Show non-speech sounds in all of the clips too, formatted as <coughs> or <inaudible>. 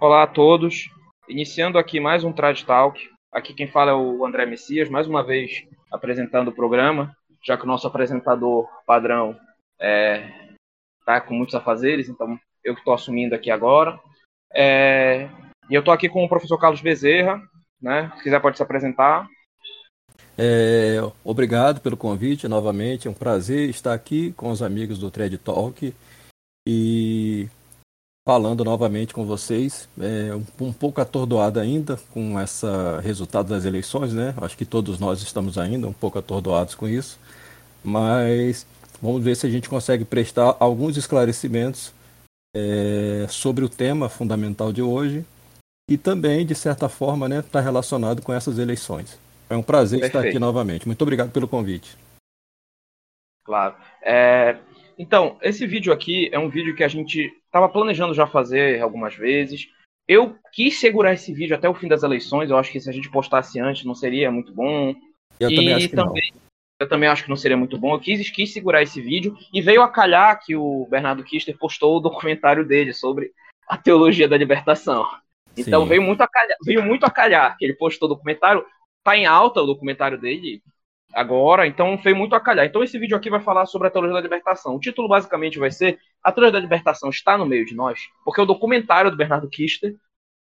Olá a todos. Iniciando aqui mais um Trad Talk. Aqui quem fala é o André Messias, mais uma vez apresentando o programa, já que o nosso apresentador padrão está é, tá com muitos afazeres, então eu que estou assumindo aqui agora. É, e eu estou aqui com o professor Carlos Bezerra, né? Se quiser pode se apresentar. É, obrigado pelo convite novamente. É um prazer estar aqui com os amigos do Trade Talk e falando novamente com vocês. É, um, um pouco atordoado ainda com esse resultado das eleições, né? Acho que todos nós estamos ainda um pouco atordoados com isso, mas vamos ver se a gente consegue prestar alguns esclarecimentos é, sobre o tema fundamental de hoje e também, de certa forma, está né, tá relacionado com essas eleições. É um prazer Perfeito. estar aqui novamente. Muito obrigado pelo convite. Claro. É, então, esse vídeo aqui é um vídeo que a gente estava planejando já fazer algumas vezes. Eu quis segurar esse vídeo até o fim das eleições. Eu acho que se a gente postasse antes não seria muito bom. Eu e também acho que também, não. Eu também acho que não seria muito bom. Eu quis, quis segurar esse vídeo e veio a calhar que o Bernardo Kister postou o documentário dele sobre a teologia da libertação. Então veio muito, a calhar, veio muito a calhar que ele postou o documentário tá em alta o documentário dele agora, então foi muito a calhar. Então esse vídeo aqui vai falar sobre a teologia da libertação. O título basicamente vai ser A teologia da libertação está no meio de nós, porque o documentário do Bernardo Kister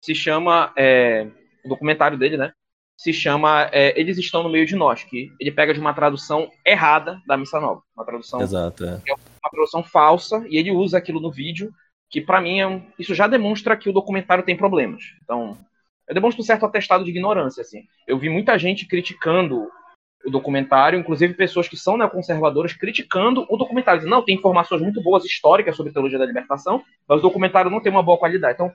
se chama é, o documentário dele, né? Se chama é, Eles estão no meio de nós, que ele pega de uma tradução errada da missa nova, uma tradução Exato, é. é uma tradução falsa e ele usa aquilo no vídeo que para mim é um, isso já demonstra que o documentário tem problemas. Então eu demonstro um certo atestado de ignorância, assim. Eu vi muita gente criticando o documentário, inclusive pessoas que são neoconservadoras criticando o documentário. Dizendo, não, tem informações muito boas históricas sobre a teologia da libertação, mas o documentário não tem uma boa qualidade. Então,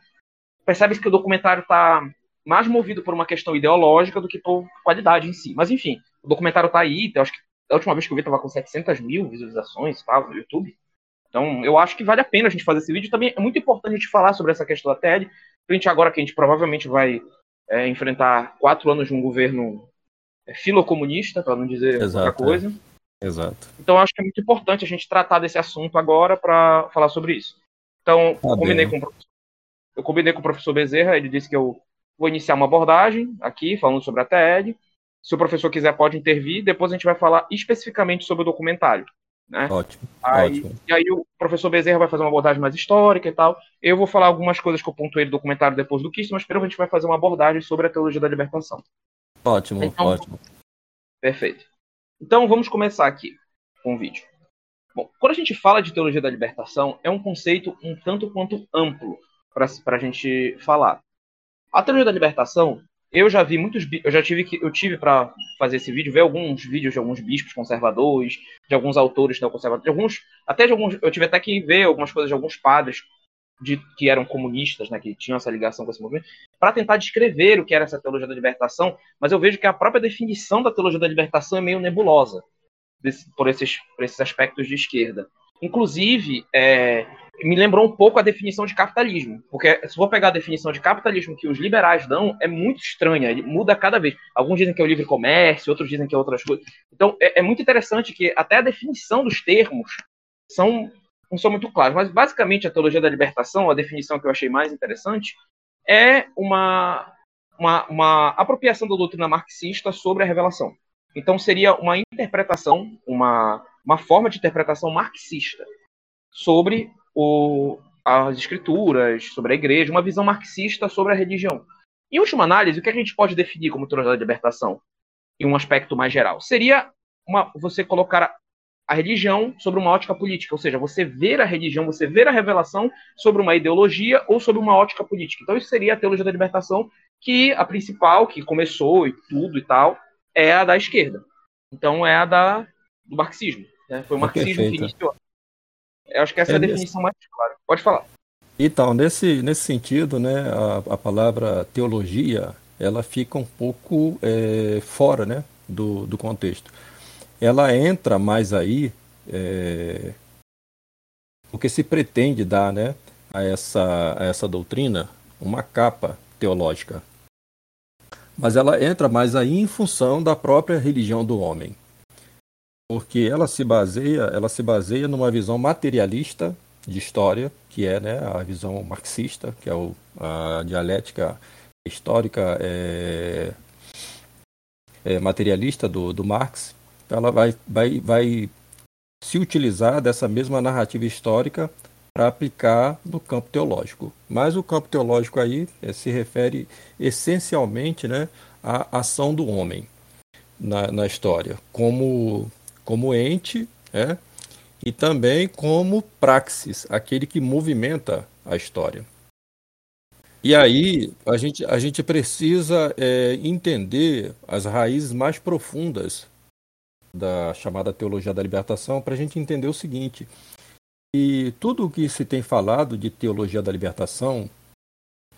percebe-se que o documentário está mais movido por uma questão ideológica do que por qualidade em si. Mas, enfim, o documentário está aí, eu acho que a última vez que eu vi estava com 700 mil visualizações tá, no YouTube. Então, eu acho que vale a pena a gente fazer esse vídeo. Também é muito importante a gente falar sobre essa questão da TED, frente agora que a gente provavelmente vai é, enfrentar quatro anos de um governo filocomunista, para não dizer Exato, outra coisa. É. Exato. Então acho que é muito importante a gente tratar desse assunto agora para falar sobre isso. Então, eu, combinei com, eu combinei com o professor Bezerra, ele disse que eu vou iniciar uma abordagem aqui, falando sobre a TED. Se o professor quiser, pode intervir. Depois a gente vai falar especificamente sobre o documentário. Né? Ótimo, aí, ótimo. E aí o professor Bezerra vai fazer uma abordagem mais histórica e tal. Eu vou falar algumas coisas que eu pontuei no documentário depois do Kiss, mas primeiro a gente vai fazer uma abordagem sobre a teologia da libertação. Ótimo, então, ótimo. Perfeito. Então vamos começar aqui com o vídeo. Bom, quando a gente fala de teologia da libertação, é um conceito um tanto quanto amplo para a gente falar. A teologia da libertação eu já vi muitos, eu já tive que eu tive para fazer esse vídeo, ver alguns vídeos de alguns bispos conservadores, de alguns autores neoconservadores, de alguns, até de alguns, eu tive até que ver algumas coisas de alguns padres de, que eram comunistas, né, que tinham essa ligação com esse movimento, para tentar descrever o que era essa teologia da libertação, mas eu vejo que a própria definição da teologia da libertação é meio nebulosa desse, por, esses, por esses aspectos de esquerda. Inclusive, é, me lembrou um pouco a definição de capitalismo, porque se for pegar a definição de capitalismo que os liberais dão, é muito estranha, muda cada vez. Alguns dizem que é o livre comércio, outros dizem que é outras coisas. Então, é, é muito interessante que até a definição dos termos são, não são muito claros, mas basicamente a teologia da libertação, a definição que eu achei mais interessante, é uma, uma, uma apropriação da doutrina marxista sobre a revelação. Então, seria uma interpretação, uma, uma forma de interpretação marxista sobre o, as escrituras, sobre a igreja, uma visão marxista sobre a religião. Em última análise, o que a gente pode definir como teologia da libertação, em um aspecto mais geral? Seria uma, você colocar a religião sobre uma ótica política, ou seja, você ver a religião, você ver a revelação sobre uma ideologia ou sobre uma ótica política. Então isso seria a teologia da libertação, que a principal, que começou e tudo e tal, é a da esquerda. Então é a da, do marxismo. Né? Foi o marxismo é que iniciou. Eu acho que essa é, é a definição mais clara. Pode falar. Então, nesse, nesse sentido, né, a, a palavra teologia, ela fica um pouco é, fora né, do, do contexto. Ela entra mais aí é, porque se pretende dar né, a, essa, a essa doutrina uma capa teológica. Mas ela entra mais aí em função da própria religião do homem porque ela se baseia, ela se baseia numa visão materialista de história, que é né, a visão marxista, que é o, a dialética histórica é, é, materialista do, do Marx, ela vai, vai, vai se utilizar dessa mesma narrativa histórica para aplicar no campo teológico. Mas o campo teológico aí é, se refere essencialmente né, à ação do homem na, na história, como, como ente é, e também como praxis, aquele que movimenta a história. E aí a gente, a gente precisa é, entender as raízes mais profundas da chamada teologia da libertação para a gente entender o seguinte: e tudo o que se tem falado de teologia da libertação,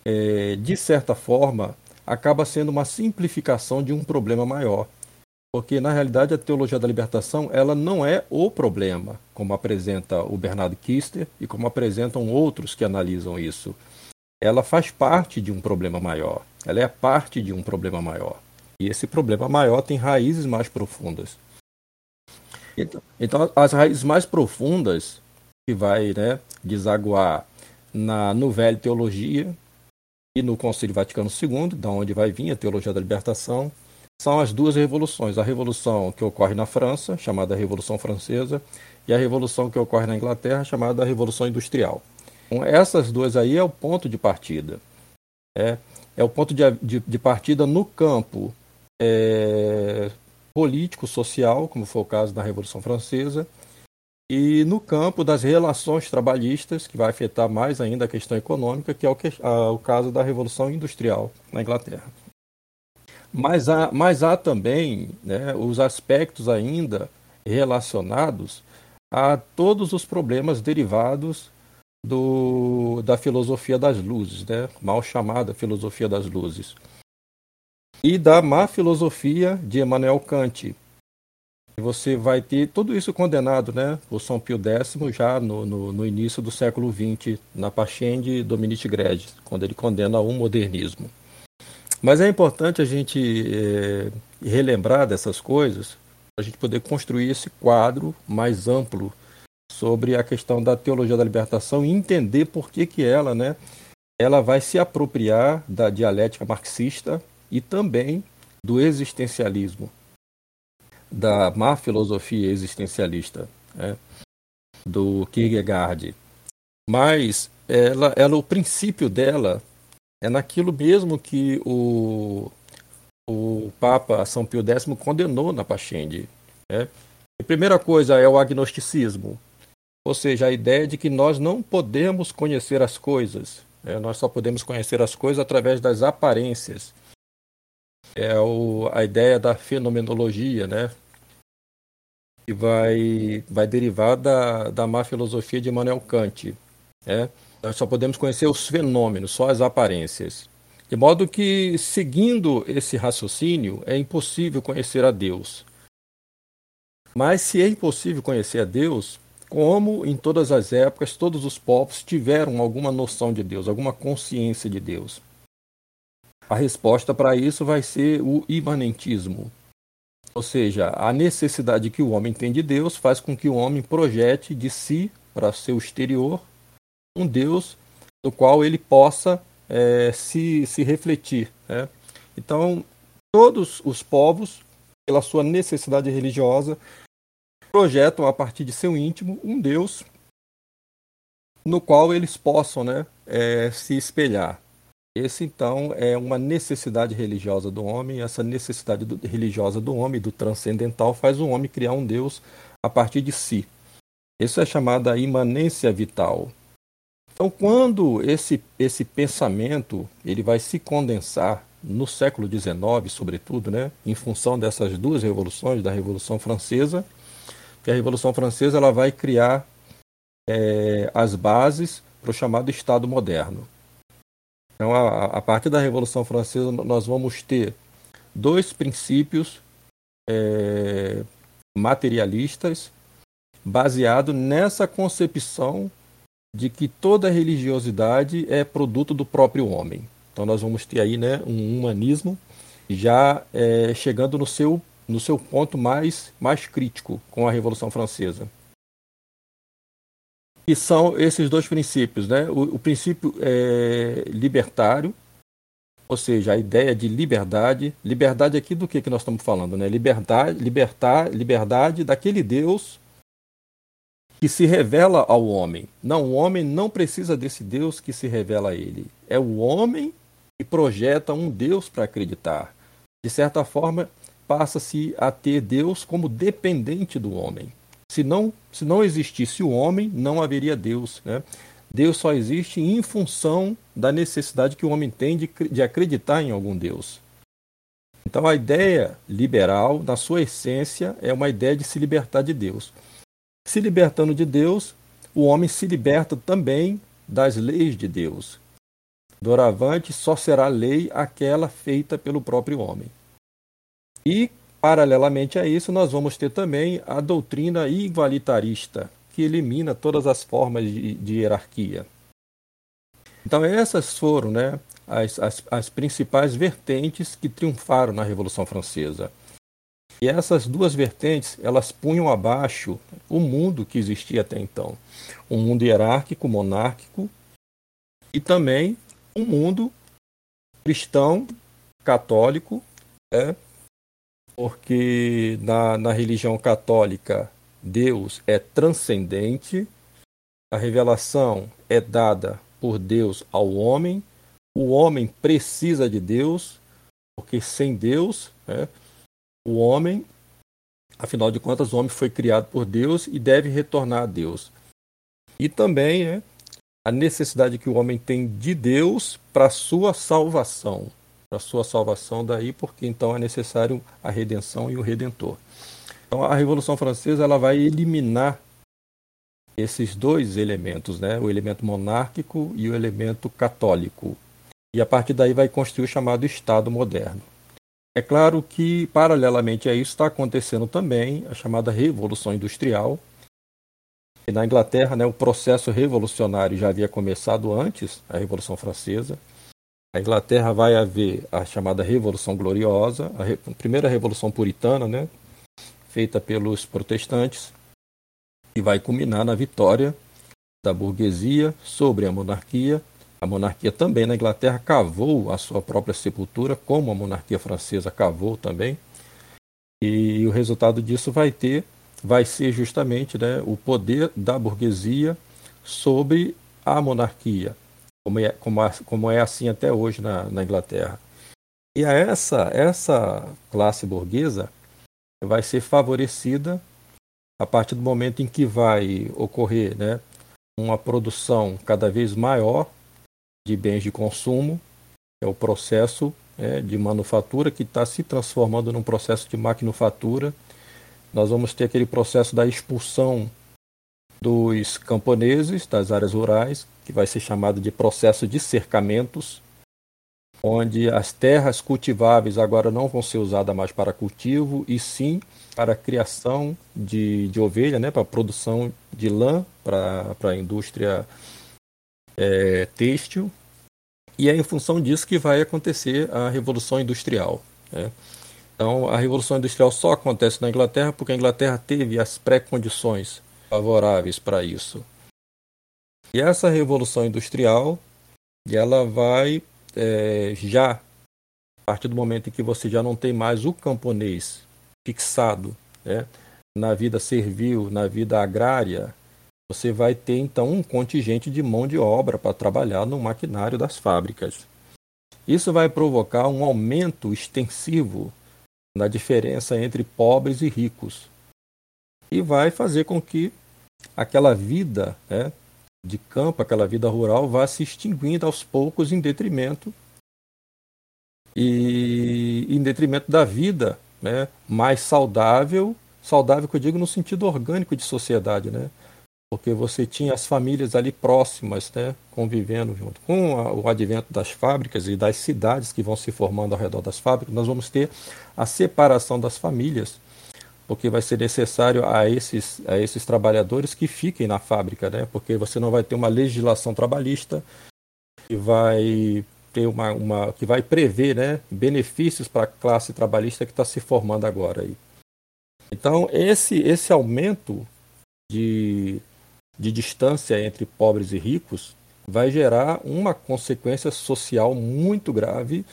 é, de certa forma, acaba sendo uma simplificação de um problema maior. Porque, na realidade, a teologia da libertação ela não é o problema, como apresenta o Bernardo Kister e como apresentam outros que analisam isso ela faz parte de um problema maior. Ela é parte de um problema maior. E esse problema maior tem raízes mais profundas. Então, então as raízes mais profundas que vai né, desaguar na no velho teologia e no Concílio Vaticano II, da onde vai vir a teologia da libertação, são as duas revoluções: a revolução que ocorre na França, chamada Revolução Francesa, e a revolução que ocorre na Inglaterra, chamada Revolução Industrial. Então, essas duas aí é o ponto de partida. É, é o ponto de, de, de partida no campo é, político, social, como foi o caso da Revolução Francesa, e no campo das relações trabalhistas, que vai afetar mais ainda a questão econômica, que é o, que, a, o caso da Revolução Industrial na Inglaterra. Mas há, mas há também né, os aspectos ainda relacionados a todos os problemas derivados do, da filosofia das luzes, né? mal chamada filosofia das luzes, e da má filosofia de Emmanuel Kant. Você vai ter tudo isso condenado né, por São Pio X já no, no, no início do século XX, na Pachem de Dominique Gregg, quando ele condena o modernismo. Mas é importante a gente é, relembrar dessas coisas para a gente poder construir esse quadro mais amplo sobre a questão da teologia da libertação e entender por que, que ela, né, ela vai se apropriar da dialética marxista e também do existencialismo, da má filosofia existencialista, né, do Kierkegaard. Mas ela, ela, o princípio dela é naquilo mesmo que o, o Papa São Pio X condenou na Pachende. Né? A primeira coisa é o agnosticismo, ou seja, a ideia de que nós não podemos conhecer as coisas, é, nós só podemos conhecer as coisas através das aparências. É o, a ideia da fenomenologia, né? que vai, vai derivar da, da má filosofia de Immanuel Kant. Né? Nós só podemos conhecer os fenômenos, só as aparências. De modo que, seguindo esse raciocínio, é impossível conhecer a Deus. Mas se é impossível conhecer a Deus, como em todas as épocas, todos os povos tiveram alguma noção de Deus, alguma consciência de Deus. A resposta para isso vai ser o imanentismo. Ou seja, a necessidade que o homem tem de Deus faz com que o homem projete de si para seu exterior um Deus do qual ele possa é, se, se refletir. Né? Então, todos os povos, pela sua necessidade religiosa, projetam a partir de seu íntimo um Deus no qual eles possam né, é, se espelhar. Esse, então, é uma necessidade religiosa do homem. Essa necessidade do, religiosa do homem, do transcendental, faz o homem criar um Deus a partir de si. Isso é chamada imanência vital. Então, quando esse, esse pensamento ele vai se condensar no século XIX, sobretudo, né, em função dessas duas revoluções, da Revolução Francesa que a Revolução Francesa ela vai criar é, as bases para o chamado Estado moderno. Então, a, a, partir da Revolução Francesa, nós vamos ter dois princípios é, materialistas baseado nessa concepção de que toda religiosidade é produto do próprio homem. Então nós vamos ter aí né, um humanismo já é, chegando no seu no seu ponto mais, mais crítico com a Revolução Francesa. E são esses dois princípios, né? O, o princípio é, libertário, ou seja, a ideia de liberdade. Liberdade aqui do que, que nós estamos falando, né? Liberdade, libertar, liberdade daquele Deus que se revela ao homem. Não, o homem não precisa desse Deus que se revela a ele. É o homem que projeta um Deus para acreditar. De certa forma, passa-se a ter Deus como dependente do homem. Se não, se não existisse o homem, não haveria Deus. Né? Deus só existe em função da necessidade que o homem tem de, de acreditar em algum Deus. Então, a ideia liberal, na sua essência, é uma ideia de se libertar de Deus. Se libertando de Deus, o homem se liberta também das leis de Deus. Doravante só será lei aquela feita pelo próprio homem. E, paralelamente a isso, nós vamos ter também a doutrina igualitarista, que elimina todas as formas de, de hierarquia. Então, essas foram né, as, as, as principais vertentes que triunfaram na Revolução Francesa. E essas duas vertentes, elas punham abaixo o mundo que existia até então. Um mundo hierárquico, monárquico, e também um mundo cristão, católico, é, porque na, na religião católica Deus é transcendente, a revelação é dada por Deus ao homem, o homem precisa de Deus, porque sem Deus, né, o homem, afinal de contas, o homem foi criado por Deus e deve retornar a Deus. E também é a necessidade que o homem tem de Deus para sua salvação, para sua salvação daí, porque então é necessário a redenção e o redentor. Então a Revolução Francesa ela vai eliminar esses dois elementos, né? o elemento monárquico e o elemento católico. E a partir daí vai construir o chamado Estado moderno. É claro que, paralelamente a isso, está acontecendo também a chamada Revolução Industrial. E na Inglaterra, né, o processo revolucionário já havia começado antes, a Revolução Francesa. A Inglaterra vai haver a chamada Revolução Gloriosa, a, re... primeira Revolução Puritana, né, feita pelos protestantes, e vai culminar na vitória da burguesia sobre a monarquia a monarquia também na Inglaterra cavou a sua própria sepultura, como a monarquia francesa cavou também. E o resultado disso vai ter, vai ser justamente né, o poder da burguesia sobre a monarquia, como é, como, como é assim até hoje na, na Inglaterra. E a essa, essa classe burguesa vai ser favorecida a partir do momento em que vai ocorrer né, uma produção cada vez maior de bens de consumo, é o processo é, de manufatura que está se transformando num processo de maquinofatura. Nós vamos ter aquele processo da expulsão dos camponeses das áreas rurais, que vai ser chamado de processo de cercamentos, onde as terras cultiváveis agora não vão ser usadas mais para cultivo, e sim para a criação de, de ovelha, né, para a produção de lã, para, para a indústria é, têxtil, e é em função disso que vai acontecer a Revolução Industrial. Né? Então, a Revolução Industrial só acontece na Inglaterra porque a Inglaterra teve as pré-condições favoráveis para isso. E essa Revolução Industrial, ela vai é, já, a partir do momento em que você já não tem mais o camponês fixado né, na vida servil, na vida agrária, você vai ter então um contingente de mão de obra para trabalhar no maquinário das fábricas. Isso vai provocar um aumento extensivo na diferença entre pobres e ricos e vai fazer com que aquela vida né, de campo, aquela vida rural, vá se extinguindo aos poucos em detrimento e em detrimento da vida né, mais saudável, saudável que eu digo no sentido orgânico de sociedade, né? porque você tinha as famílias ali próximas, né, convivendo junto. Com a, o advento das fábricas e das cidades que vão se formando ao redor das fábricas, nós vamos ter a separação das famílias, porque vai ser necessário a esses, a esses trabalhadores que fiquem na fábrica, né, porque você não vai ter uma legislação trabalhista que vai ter uma, uma que vai prever, né, benefícios para a classe trabalhista que está se formando agora aí. Então esse esse aumento de de distância entre pobres e ricos vai gerar uma consequência social muito grave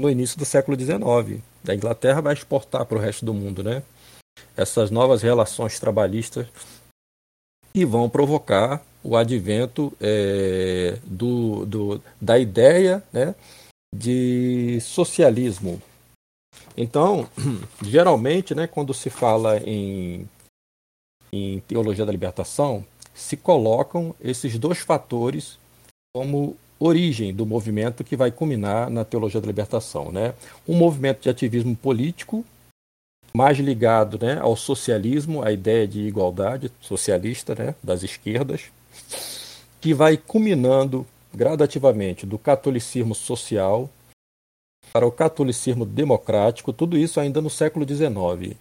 no início do século XIX. A Inglaterra vai exportar para o resto do mundo, né? Essas novas relações trabalhistas que vão provocar o advento é, do, do, da ideia né, de socialismo. Então, <clears throat> geralmente, né, quando se fala em, em teologia da libertação, se colocam esses dois fatores como origem do movimento que vai culminar na teologia da libertação, né? Um movimento de ativismo político mais ligado, né, ao socialismo, à ideia de igualdade socialista, né, das esquerdas, que vai culminando gradativamente do catolicismo social para o catolicismo democrático, tudo isso ainda no século XIX.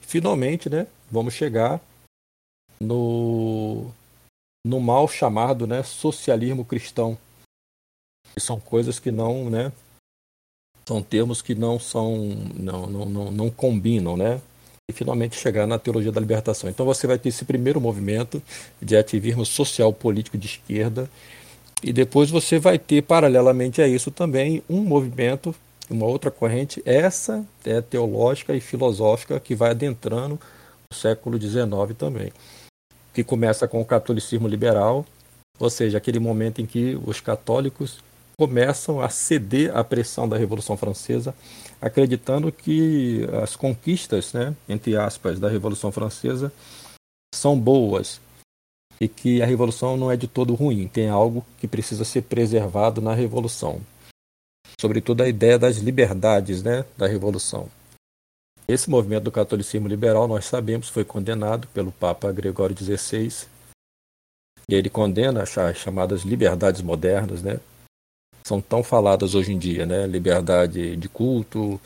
Finalmente, né, vamos chegar no, no mal chamado né, socialismo cristão, que são coisas que não, né, são termos que não são, não, não, não, não combinam, né? E finalmente chegar na teologia da libertação. Então você vai ter esse primeiro movimento de ativismo social político de esquerda e depois você vai ter paralelamente a isso também um movimento, uma outra corrente, essa é teológica e filosófica que vai adentrando o século XIX também que começa com o catolicismo liberal, ou seja, aquele momento em que os católicos começam a ceder à pressão da Revolução Francesa, acreditando que as conquistas, né, entre aspas, da Revolução Francesa são boas e que a Revolução não é de todo ruim, tem algo que precisa ser preservado na Revolução. Sobretudo a ideia das liberdades né, da Revolução. Esse movimento do catolicismo liberal, nós sabemos, foi condenado pelo Papa Gregório XVI. E ele condena as chamadas liberdades modernas, né? São tão faladas hoje em dia, né? Liberdade de culto,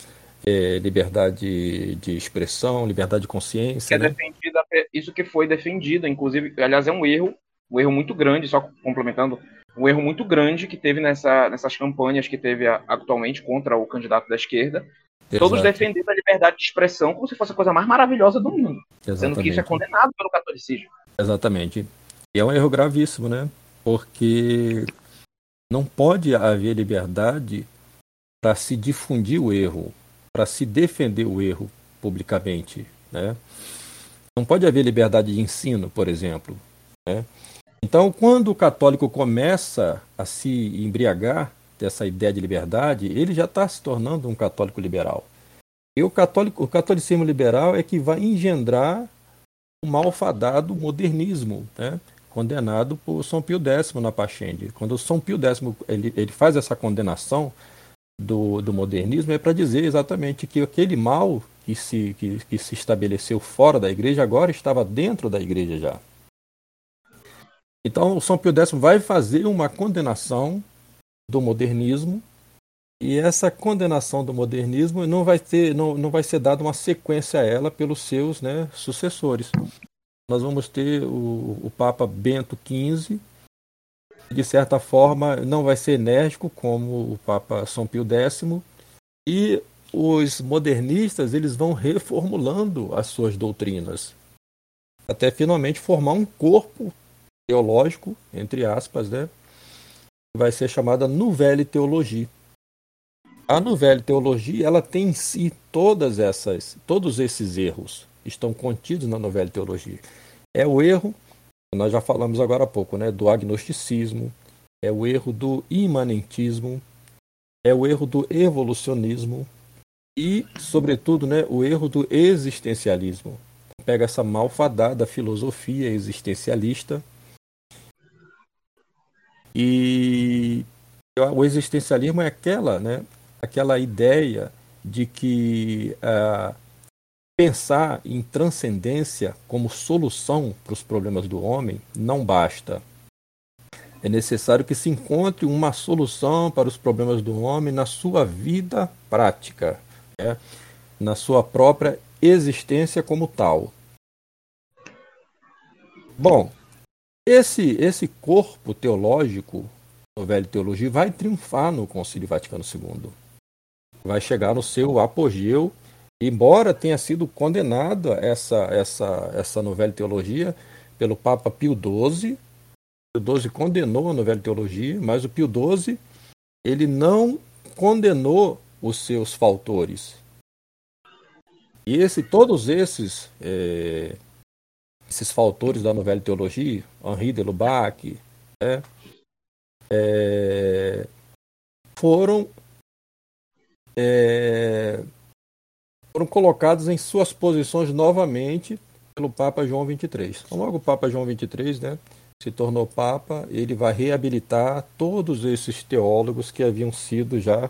é, liberdade de expressão, liberdade de consciência. Que é né? isso que foi defendido, inclusive, aliás, é um erro, um erro muito grande, só complementando, um erro muito grande que teve nessa, nessas campanhas que teve atualmente contra o candidato da esquerda, Exato. Todos defendendo a liberdade de expressão como se fosse a coisa mais maravilhosa do mundo. Exatamente. Sendo que isso é condenado pelo catolicismo. Exatamente. E é um erro gravíssimo, né? Porque não pode haver liberdade para se difundir o erro, para se defender o erro publicamente, né? Não pode haver liberdade de ensino, por exemplo. Né? Então, quando o católico começa a se embriagar dessa ideia de liberdade, ele já está se tornando um católico liberal. E o, católico, o catolicismo liberal é que vai engendrar o malfadado modernismo, né? Condenado por São Pio X na Pachende. Quando São Pio X ele, ele faz essa condenação do, do modernismo, é para dizer exatamente que aquele mal que se, que, que se estabeleceu fora da igreja agora estava dentro da igreja já. Então, São Pio X vai fazer uma condenação do modernismo e essa condenação do modernismo não vai ter não, não vai ser dada uma sequência a ela pelos seus né, sucessores nós vamos ter o, o Papa Bento XV de certa forma não vai ser enérgico como o Papa São Pio X e os modernistas eles vão reformulando as suas doutrinas. Até finalmente formar um corpo teológico entre aspas né? Vai ser chamada Nouvelle Teologia. A Nouvelle Teologia, ela tem em si todas essas, todos esses erros estão contidos na Nouvelle Teologia. É o erro, nós já falamos agora há pouco, né, do agnosticismo, é o erro do imanentismo, é o erro do evolucionismo e, sobretudo, né, o erro do existencialismo. Pega essa malfadada filosofia existencialista e o existencialismo é aquela, né, aquela ideia de que uh, pensar em transcendência como solução para os problemas do homem não basta. É necessário que se encontre uma solução para os problemas do homem na sua vida prática, né? na sua própria existência como tal. Bom, esse, esse corpo teológico, no Velho Teologia, vai triunfar no Concílio Vaticano II. Vai chegar no seu apogeu, embora tenha sido condenada essa, essa, essa novela teologia pelo Papa Pio XII. Pio XII condenou a novela teologia, mas o Pio XII ele não condenou os seus faltores. E esse, todos esses é, esses faltores da novela teologia, Henri de Lubac, né, é, foram é, foram colocados em suas posições novamente pelo Papa João XXIII. Então, logo o Papa João XXIII né, se tornou Papa, ele vai reabilitar todos esses teólogos que haviam sido já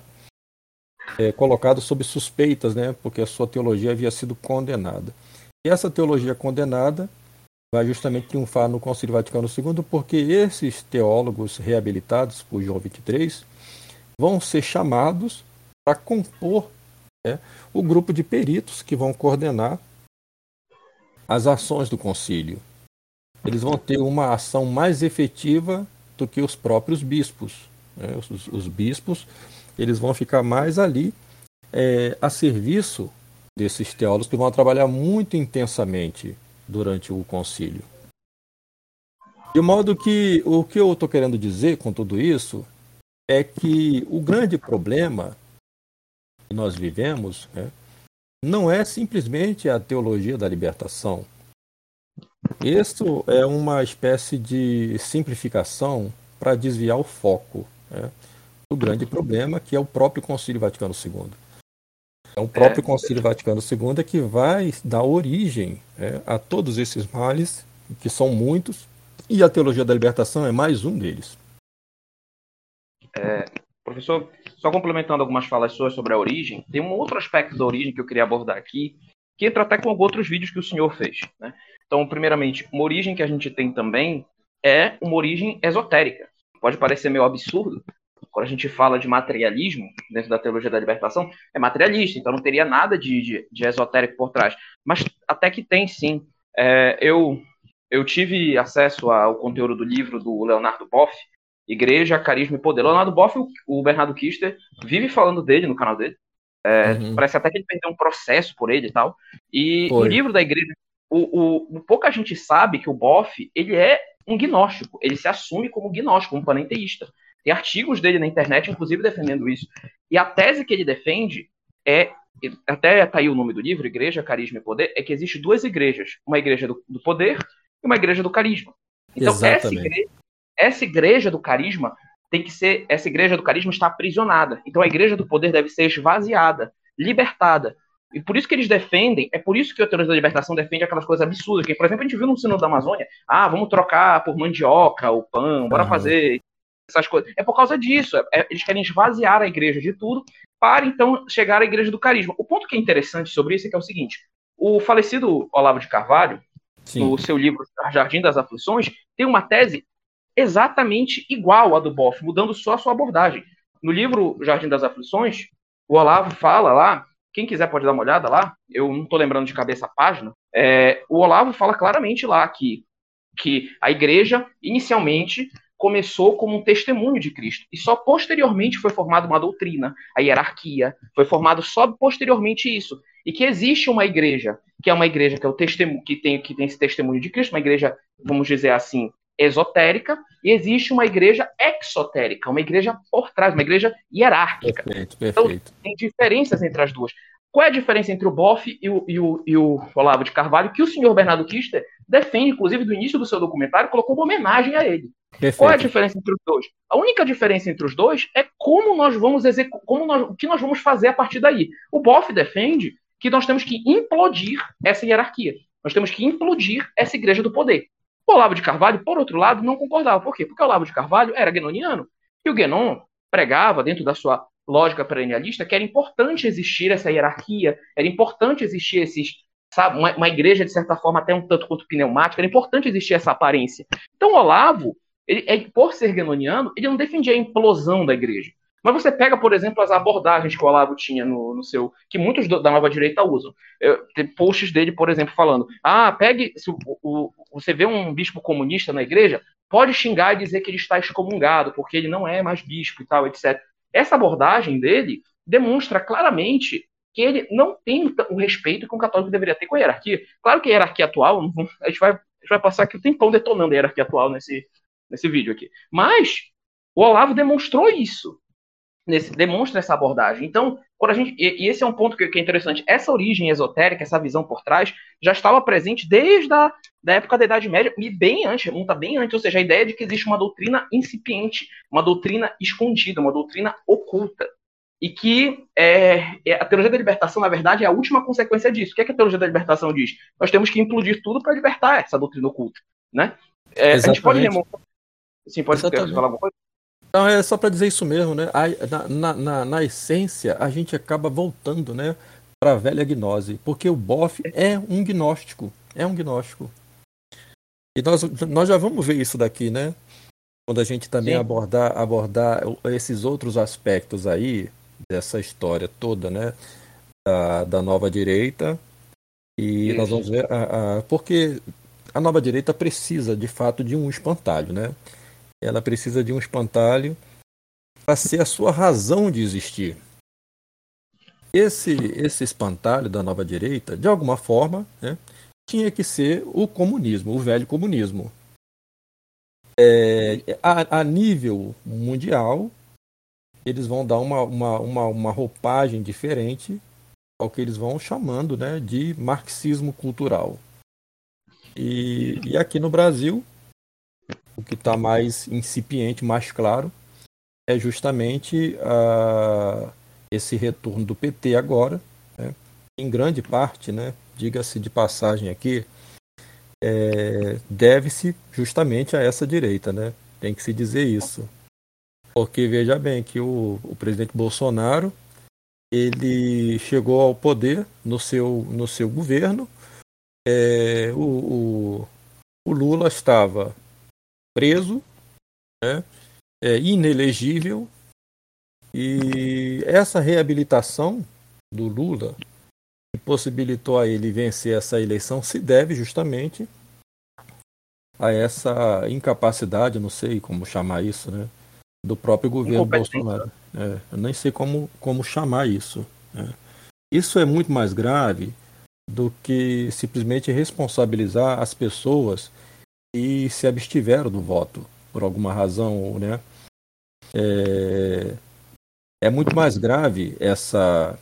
é, colocados sob suspeitas, né, porque a sua teologia havia sido condenada. E essa teologia condenada vai justamente triunfar no Concílio Vaticano II, porque esses teólogos reabilitados por João XXIII vão ser chamados para compor né, o grupo de peritos que vão coordenar as ações do concílio. Eles vão ter uma ação mais efetiva do que os próprios bispos. Né? Os, os, bispos eles vão ficar mais ali é, a serviço desses teólogos que vão trabalhar muito intensamente durante o concílio. De modo que o que eu estou querendo dizer com tudo isso é que o grande problema que nós vivemos né, não é simplesmente a teologia da libertação. Isso é uma espécie de simplificação para desviar o foco né, do grande problema que é o próprio Concílio Vaticano II. É o próprio é. Concílio Vaticano II que vai dar origem é, a todos esses males, que são muitos, e a teologia da libertação é mais um deles. É, professor, só complementando algumas falas suas sobre a origem, tem um outro aspecto da origem que eu queria abordar aqui, que entra até com outros vídeos que o senhor fez. Né? Então, primeiramente, uma origem que a gente tem também é uma origem esotérica. Pode parecer meio absurdo, quando a gente fala de materialismo dentro da teologia da libertação, é materialista, então não teria nada de, de, de esotérico por trás. Mas até que tem sim. É, eu, eu tive acesso ao conteúdo do livro do Leonardo Boff, Igreja, Carisma e Poder. Leonardo Boff, o, o Bernardo Kister, vive falando dele no canal dele. É, uhum. Parece até que ele perdeu um processo por ele e tal. E Foi. no livro da igreja, o, o, pouca gente sabe que o Boff ele é um gnóstico. Ele se assume como gnóstico, como panenteísta. Tem artigos dele na internet, inclusive, defendendo isso. E a tese que ele defende é, até tá aí o nome do livro, Igreja, Carisma e Poder, é que existe duas igrejas. Uma igreja do, do poder e uma igreja do carisma. Então, essa igreja, essa igreja do carisma tem que ser, essa igreja do carisma está aprisionada. Então, a igreja do poder deve ser esvaziada, libertada. E por isso que eles defendem, é por isso que a teoria da libertação defende aquelas coisas absurdas. Que, por exemplo, a gente viu no Sino da Amazônia, ah, vamos trocar por mandioca, o pão, bora uhum. fazer essas coisas. É por causa disso. É, eles querem esvaziar a igreja de tudo para então chegar à igreja do carisma. O ponto que é interessante sobre isso é que é o seguinte: o falecido Olavo de Carvalho, Sim. no seu livro Jardim das Aflições, tem uma tese exatamente igual à do Boff, mudando só a sua abordagem. No livro Jardim das Aflições, o Olavo fala lá, quem quiser pode dar uma olhada lá, eu não estou lembrando de cabeça a página, é, o Olavo fala claramente lá que, que a igreja, inicialmente, começou como um testemunho de Cristo e só posteriormente foi formada uma doutrina, a hierarquia, foi formado só posteriormente isso e que existe uma igreja que é uma igreja que é o testemunho que tem que tem esse testemunho de Cristo, uma igreja vamos dizer assim esotérica e existe uma igreja exotérica, uma igreja por trás, uma igreja hierárquica. Perfeito, perfeito. Então tem diferenças entre as duas. Qual é a diferença entre o Boff e o, e o, e o Olavo de Carvalho, que o senhor Bernardo Kister defende, inclusive, do início do seu documentário, colocou uma homenagem a ele. Perfeito. Qual é a diferença entre os dois? A única diferença entre os dois é como nós vamos executar, como nós, o que nós vamos fazer a partir daí. O Boff defende que nós temos que implodir essa hierarquia. Nós temos que implodir essa igreja do poder. Olavo de Carvalho, por outro lado, não concordava. Por quê? Porque o Olavo de Carvalho era guenoniano e o Guénon pregava, dentro da sua lógica perennialista, que era importante existir essa hierarquia, era importante existir esses sabe, uma, uma, igreja de certa forma até um tanto quanto pneumática, era importante existir essa aparência. Então Olavo ele, por ser guenoniano, ele não defendia a implosão da igreja. Mas você pega, por exemplo, as abordagens que o Olavo tinha no, no seu. que muitos da nova direita usam. Tem posts dele, por exemplo, falando: ah, pegue. Se o, o, você vê um bispo comunista na igreja, pode xingar e dizer que ele está excomungado, porque ele não é mais bispo e tal, etc. Essa abordagem dele demonstra claramente que ele não tem o respeito que um católico deveria ter com a hierarquia. Claro que a hierarquia atual, a gente vai gente vai passar aqui o tempão detonando a hierarquia atual nesse, nesse vídeo aqui. Mas o Olavo demonstrou isso. Nesse, demonstra essa abordagem. Então, quando a gente. E, esse é um ponto que, que, é interessante. Essa origem esotérica, essa visão por trás, já estava presente desde a da época da Idade Média, e bem antes, remonta bem antes, ou seja, a ideia de que existe uma doutrina incipiente, uma doutrina escondida, uma doutrina oculta. E que é, é, a teologia da libertação, na verdade, é a última consequência disso. O que, é que a teologia da libertação diz? Nós temos que implodir tudo para libertar essa doutrina oculta. Né? É, a gente pode remontar. Sim, pode falar alguma coisa? Não, é só para dizer isso mesmo, né? Na, na, na, na, essência, a gente acaba voltando né, para a velha gnose, porque o Boff é um gnóstico. É um gnóstico. E nós, nós já vamos ver isso daqui, né? Quando a gente também abordar, abordar esses outros aspectos aí, dessa história toda, né? Da, da nova direita. E isso. nós vamos ver. A, a, porque a nova direita precisa, de fato, de um espantalho, né? Ela precisa de um espantalho para ser a sua razão de existir. Esse, esse espantalho da nova direita, de alguma forma, né, tinha que ser o comunismo, o velho comunismo. É, a, a, nível mundial, eles vão dar uma, uma, uma, uma, roupagem diferente ao que eles vão chamando né, de marxismo cultural. E, e aqui no Brasil, que está mais incipiente, mais claro, é justamente uh, esse retorno do PT agora, né, em grande parte, né, diga-se de passagem aqui, é, deve-se justamente a essa direita, né? Tem que se dizer isso. Porque veja bem que o, o presidente Bolsonaro ele chegou ao poder no seu, no seu governo. É, o, o, o, Lula estava preso, né, é, inelegível, e essa reabilitação do Lula possibilitou a ele vencer essa eleição se deve justamente a essa incapacidade, não sei como chamar isso, né, do próprio governo Bolsonaro. É, eu nem sei como, como chamar isso. Né. Isso é muito mais grave do que simplesmente responsabilizar as pessoas que se abstiveram do voto por alguma razão, né? É, é muito mais grave essa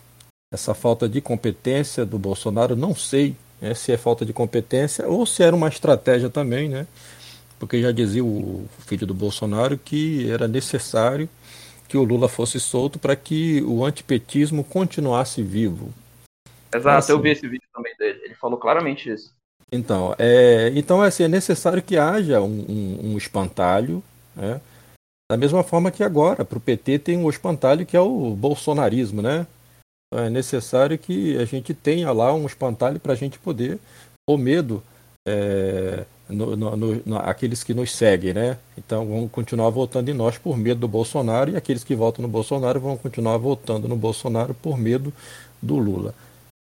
essa falta de competência do Bolsonaro, não sei né, se é falta de competência ou se era uma estratégia também, né? Porque já dizia o filho do Bolsonaro que era necessário que o Lula fosse solto para que o antipetismo continuasse vivo. Exato, assim, eu vi esse vídeo também dele. Ele falou claramente isso. Então, é, então assim, é necessário que haja um, um, um espantalho, né? Da mesma forma que agora, para o PT tem um espantalho que é o bolsonarismo, né? é necessário que a gente tenha lá um espantalho para a gente poder o medo é, no, no, no, aqueles que nos seguem, né? Então vão continuar votando em nós por medo do Bolsonaro e aqueles que votam no Bolsonaro vão continuar votando no Bolsonaro por medo do Lula.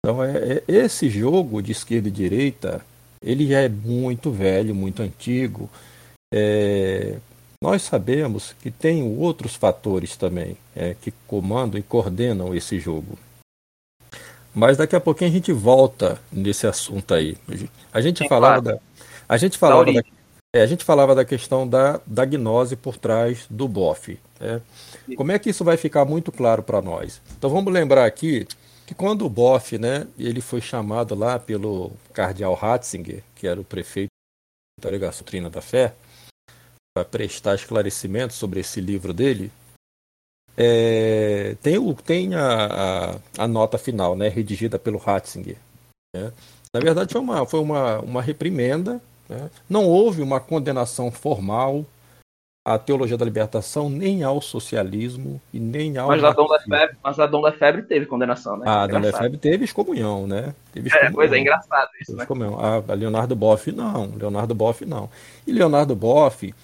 Então é, é esse jogo de esquerda e direita ele já é muito velho, muito antigo. É, nós sabemos que tem outros fatores também é, que comandam e coordenam esse jogo. Mas daqui a pouquinho a gente volta nesse assunto aí. A gente Sim, falava claro. da. A gente falava da, é, a gente falava da questão da, da gnose por trás do BOF. Né? Como é que isso vai ficar muito claro para nós? Então vamos lembrar aqui que quando o BOF, né, ele foi chamado lá pelo cardeal Ratzinger, que era o prefeito da delegação Trina da Fé, para prestar esclarecimentos sobre esse livro dele, é, tem, o, tem a, a, a, nota final, né, redigida pelo Ratzinger. Né? Na verdade, foi uma, foi uma, uma reprimenda. Né? Não houve uma condenação formal à teologia da libertação, nem ao socialismo e nem ao. Mas a Dom da Febre, mas a Dom da Febre teve condenação, né? A Dom da Febre teve excomunhão, né? Teve excomunhão. É, pois é, engraçado isso, né? A, a Leonardo Boff não, Leonardo Boff não. E Leonardo Boff,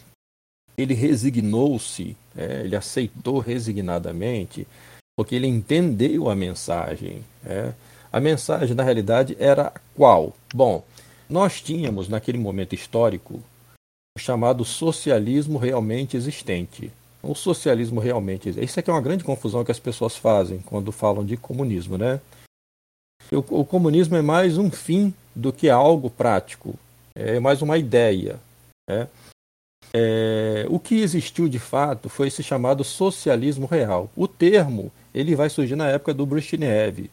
ele resignou-se, é, ele aceitou resignadamente, porque ele entendeu a mensagem. É. A mensagem, na realidade, era qual? Bom, nós tínhamos, naquele momento histórico, chamado socialismo realmente existente. O socialismo realmente existente. Isso aqui é uma grande confusão que as pessoas fazem quando falam de comunismo, né? O, o comunismo é mais um fim do que algo prático. é mais uma ideia. Né? É, o que existiu de fato foi esse chamado socialismo real. O termo ele vai surgir na época do Brezhnev.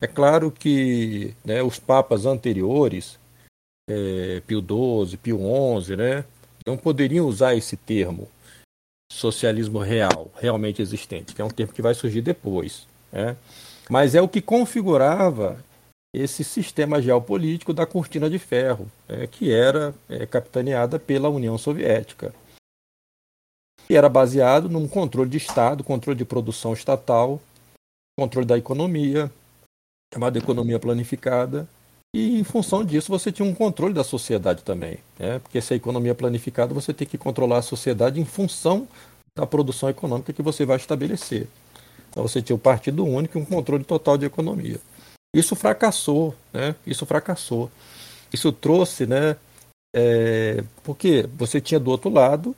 É claro que né, os papas anteriores, é, Pio XII, Pio XI, né, não poderiam usar esse termo socialismo real, realmente existente, que é um termo que vai surgir depois. Né? Mas é o que configurava esse sistema geopolítico da cortina de ferro, é, que era é, capitaneada pela União Soviética. E era baseado num controle de Estado, controle de produção estatal, controle da economia, chamada economia planificada, e em função disso você tinha um controle da sociedade também. Né? Porque se a economia é planificada, você tem que controlar a sociedade em função da produção econômica que você vai estabelecer. Então você tinha o partido único e um controle total de economia. Isso fracassou, né? Isso fracassou. Isso trouxe, né? É, porque você tinha do outro lado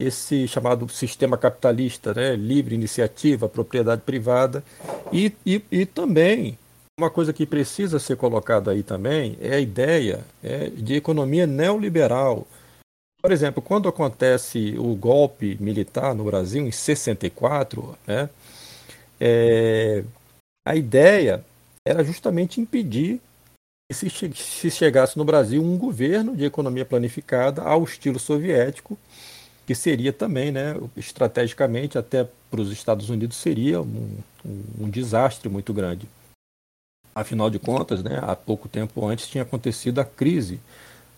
esse chamado sistema capitalista, né? Livre iniciativa, propriedade privada e, e, e também uma coisa que precisa ser colocada aí também é a ideia é, de economia neoliberal. Por exemplo, quando acontece o golpe militar no Brasil em 64, né, é, a ideia era justamente impedir que se, se chegasse no Brasil um governo de economia planificada ao estilo soviético, que seria também, né, estrategicamente, até para os Estados Unidos, seria um, um, um desastre muito grande. Afinal de contas, né, há pouco tempo antes tinha acontecido a crise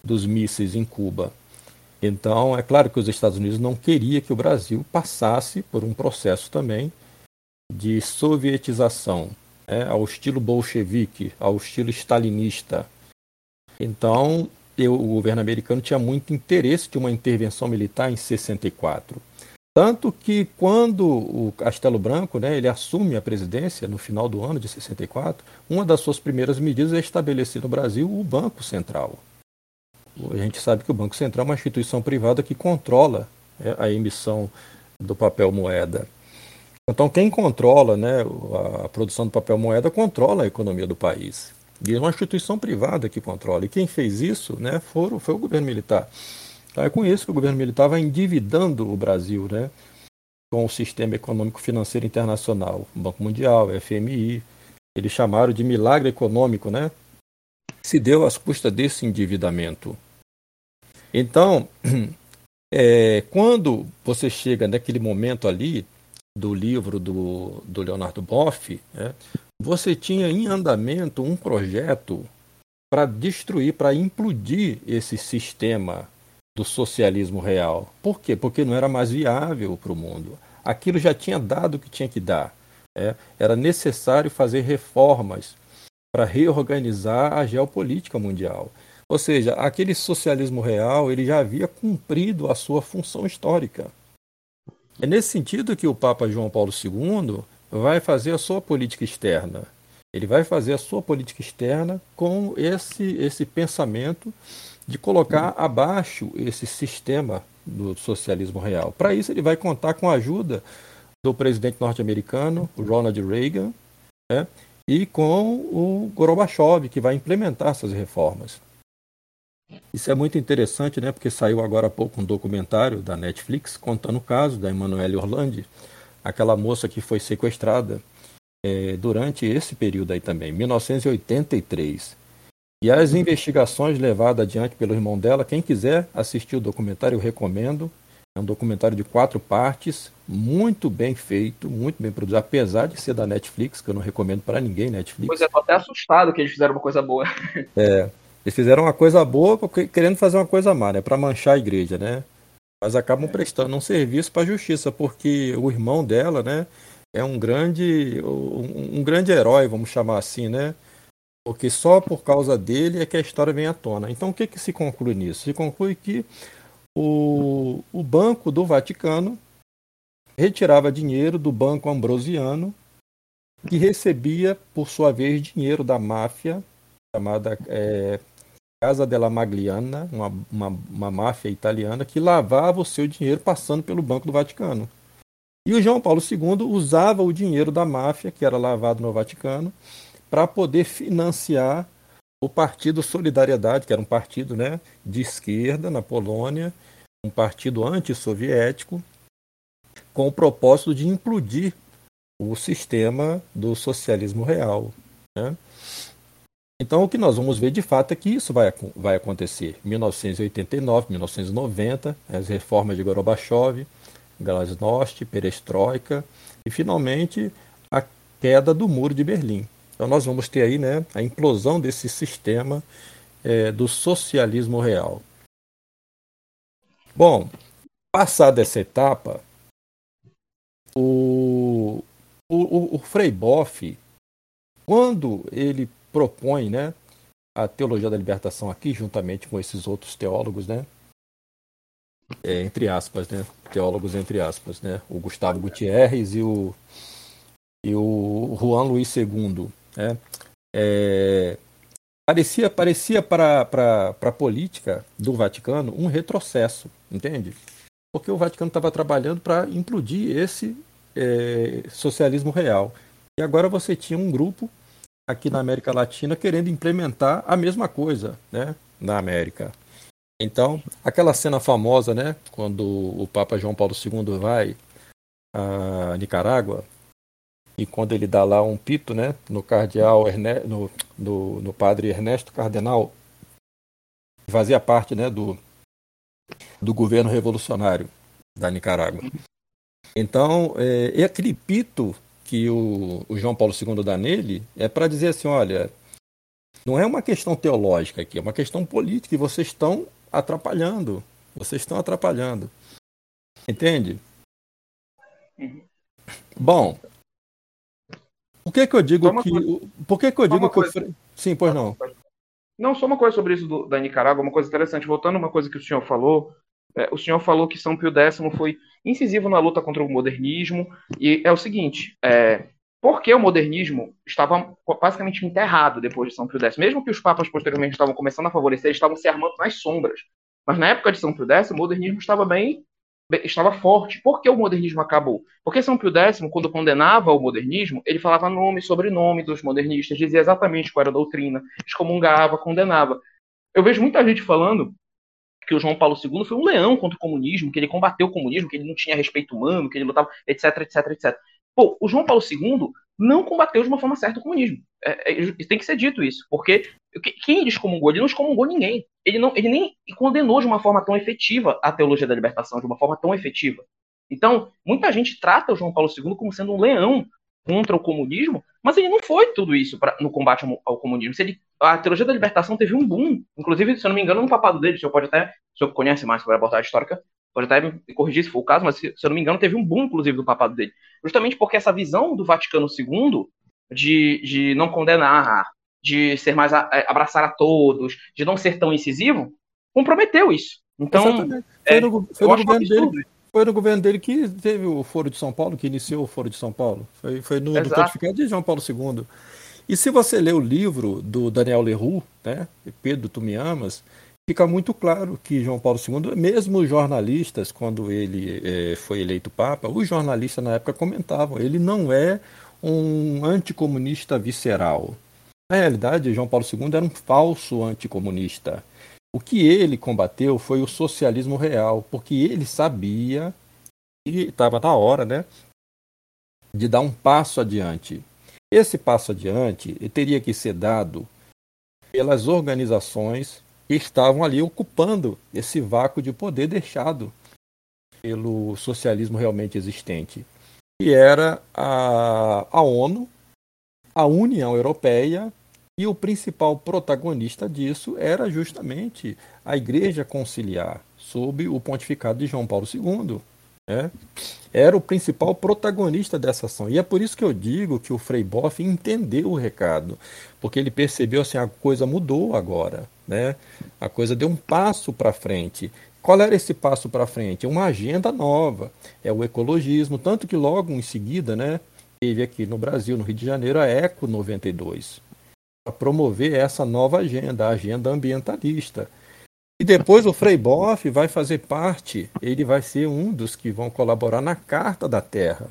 dos mísseis em Cuba. Então, é claro que os Estados Unidos não queria que o Brasil passasse por um processo também de sovietização, né, ao estilo bolchevique, ao estilo stalinista. Então, eu, o governo americano tinha muito interesse de uma intervenção militar em 64. Tanto que quando o Castelo Branco né, ele assume a presidência no final do ano de 64, uma das suas primeiras medidas é estabelecer no Brasil o Banco Central. A gente sabe que o Banco Central é uma instituição privada que controla né, a emissão do papel moeda. Então quem controla né, a produção do papel moeda controla a economia do país. E é uma instituição privada que controla. E quem fez isso né, foi, foi o governo militar. Então é com isso que o governo militar vai endividando o Brasil, né? Com o sistema econômico financeiro internacional, o Banco Mundial, FMI, eles chamaram de milagre econômico, né? Se deu às custas desse endividamento. Então, <clears throat> é, quando você chega naquele momento ali do livro do, do Leonardo Boff, né, você tinha em andamento um projeto para destruir, para implodir esse sistema do socialismo real. Por quê? Porque não era mais viável para o mundo. Aquilo já tinha dado o que tinha que dar. É? Era necessário fazer reformas para reorganizar a geopolítica mundial. Ou seja, aquele socialismo real ele já havia cumprido a sua função histórica. É nesse sentido que o Papa João Paulo II vai fazer a sua política externa. Ele vai fazer a sua política externa com esse, esse pensamento de colocar abaixo esse sistema do socialismo real. Para isso, ele vai contar com a ajuda do presidente norte-americano, Ronald Reagan, né, e com o Gorbachev, que vai implementar essas reformas. Isso é muito interessante, né, porque saiu agora há pouco um documentário da Netflix contando o caso da Emanuele Orlandi, aquela moça que foi sequestrada é, durante esse período aí também, 1983. E as investigações levadas adiante pelo irmão dela, quem quiser assistir o documentário, eu recomendo. É um documentário de quatro partes, muito bem feito, muito bem produzido, apesar de ser da Netflix, que eu não recomendo para ninguém Netflix. Pois é, tô até assustado que eles fizeram uma coisa boa. <laughs> É, eles fizeram uma coisa boa querendo fazer uma coisa má, né, para manchar a igreja, né? Mas acabam prestando um serviço para a justiça, porque o irmão dela, né, é um grande um, um grande herói, vamos chamar assim, né? Porque só por causa dele é que a história vem à tona. Então, o que, que se conclui nisso? Se conclui que o, o Banco do Vaticano retirava dinheiro do Banco Ambrosiano, que recebia, por sua vez, dinheiro da máfia, chamada é, Casa della Magliana, uma, uma, uma máfia italiana, que lavava o seu dinheiro passando pelo Banco do Vaticano. E o João Paulo II usava o dinheiro da máfia, que era lavado no Vaticano, para poder financiar o Partido Solidariedade, que era um partido né, de esquerda na Polônia, um partido antissoviético, com o propósito de implodir o sistema do socialismo real. Né? Então, o que nós vamos ver de fato é que isso vai, vai acontecer. 1989, 1990, as reformas de Gorbachev, Glasnost, Perestroika e, finalmente, a queda do Muro de Berlim. Então, nós vamos ter aí né, a implosão desse sistema é, do socialismo real. Bom, passada essa etapa, o, o, o Frei Boff, quando ele propõe né, a teologia da libertação aqui, juntamente com esses outros teólogos, né? É, entre aspas, né? Teólogos entre aspas, né? O Gustavo Gutierrez e o, e o Juan Luiz II. Né? É, parecia parecia para a política do Vaticano um retrocesso, entende? Porque o Vaticano estava trabalhando para implodir esse é, socialismo real. E agora você tinha um grupo aqui na América Latina querendo implementar a mesma coisa, né, na América. Então, aquela cena famosa, né, quando o Papa João Paulo II vai a Nicarágua e quando ele dá lá um pito, né, no cardeal no, no, no padre Ernesto Cardenal, que fazia parte, né, do do governo revolucionário da Nicarágua. Então, é, e aquele pito que o, o João Paulo II dá nele é para dizer assim: olha, não é uma questão teológica aqui, é uma questão política e vocês estão atrapalhando. Vocês estão atrapalhando. Entende? Uhum. Bom, por que que eu digo que coisa, por que que eu digo que coisa, o sim, pois não. Não, só uma coisa sobre isso do, da Nicarágua, uma coisa interessante, voltando a uma coisa que o senhor falou, é, o senhor falou que São Pio X foi incisivo na luta contra o modernismo, e é o seguinte, é, porque o modernismo estava basicamente enterrado depois de São Pio X, mesmo que os papas posteriormente estavam começando a favorecer, estavam se armando nas sombras, mas na época de São Pio X, o modernismo estava bem, estava forte. Por que o modernismo acabou? Porque São Pio X, quando condenava o modernismo, ele falava nome e sobrenome dos modernistas, dizia exatamente qual era a doutrina, excomungava, condenava. Eu vejo muita gente falando que o João Paulo II foi um leão contra o comunismo, que ele combateu o comunismo, que ele não tinha respeito humano, que ele lutava, etc, etc, etc. Pô, o João Paulo II não combateu de uma forma certa o comunismo. É, é, tem que ser dito isso, porque quem ele excomungou? Ele não excomungou ninguém. Ele, não, ele nem condenou de uma forma tão efetiva a teologia da libertação, de uma forma tão efetiva. Então, muita gente trata o João Paulo II como sendo um leão contra o comunismo, mas ele não foi tudo isso pra, no combate ao, ao comunismo. Ele, a teologia da libertação teve um boom, inclusive, se eu não me engano, no papado dele, o senhor pode até, o senhor conhece mais sobre a abordagem histórica, pode até me corrigir se for o caso, mas se, se eu não me engano, teve um boom, inclusive, do papado dele. Justamente porque essa visão do Vaticano II de, de não condenar, de ser mais a, é, abraçar a todos, de não ser tão incisivo, comprometeu isso. Então, foi, no, foi, no governo dele, foi no governo dele que teve o Foro de São Paulo, que iniciou o Foro de São Paulo. Foi, foi no, no codificado de João Paulo II. E se você ler o livro do Daniel Leroux, né, Pedro Tu Me Amas, fica muito claro que João Paulo II, mesmo os jornalistas, quando ele eh, foi eleito Papa, os jornalistas na época comentavam, ele não é um anticomunista visceral. Na realidade, João Paulo II era um falso anticomunista. O que ele combateu foi o socialismo real, porque ele sabia que estava na hora, né, de dar um passo adiante. Esse passo adiante teria que ser dado pelas organizações estavam ali ocupando esse vácuo de poder deixado pelo socialismo realmente existente, que era a, a ONU, a União Europeia e o principal protagonista disso era justamente a Igreja Conciliar, sob o pontificado de João Paulo II. Né? Era o principal protagonista dessa ação. E é por isso que eu digo que o Frei Boff entendeu o recado, porque ele percebeu assim, a coisa mudou agora. Né? A coisa deu um passo para frente. Qual era esse passo para frente? Uma agenda nova. É o ecologismo, tanto que logo em seguida, né, teve aqui no Brasil, no Rio de Janeiro, a Eco 92 para promover essa nova agenda, a agenda ambientalista. E depois o Frei Boff vai fazer parte, ele vai ser um dos que vão colaborar na Carta da Terra.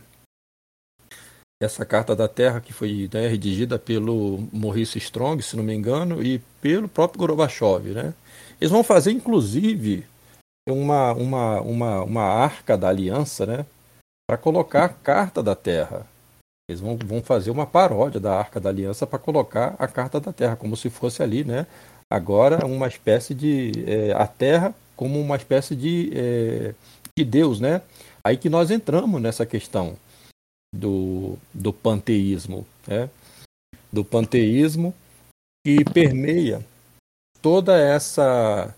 Essa Carta da Terra que foi né, redigida pelo Maurice Strong, se não me engano, e pelo próprio Gorbachev. Né? Eles vão fazer, inclusive, uma, uma, uma, uma arca da aliança né, para colocar a Carta da Terra. Eles vão, vão fazer uma paródia da Arca da Aliança para colocar a Carta da Terra, como se fosse ali, né? Agora uma espécie de. É, a Terra como uma espécie de, é, de Deus, né? Aí que nós entramos nessa questão do, do panteísmo, né? do panteísmo que permeia toda essa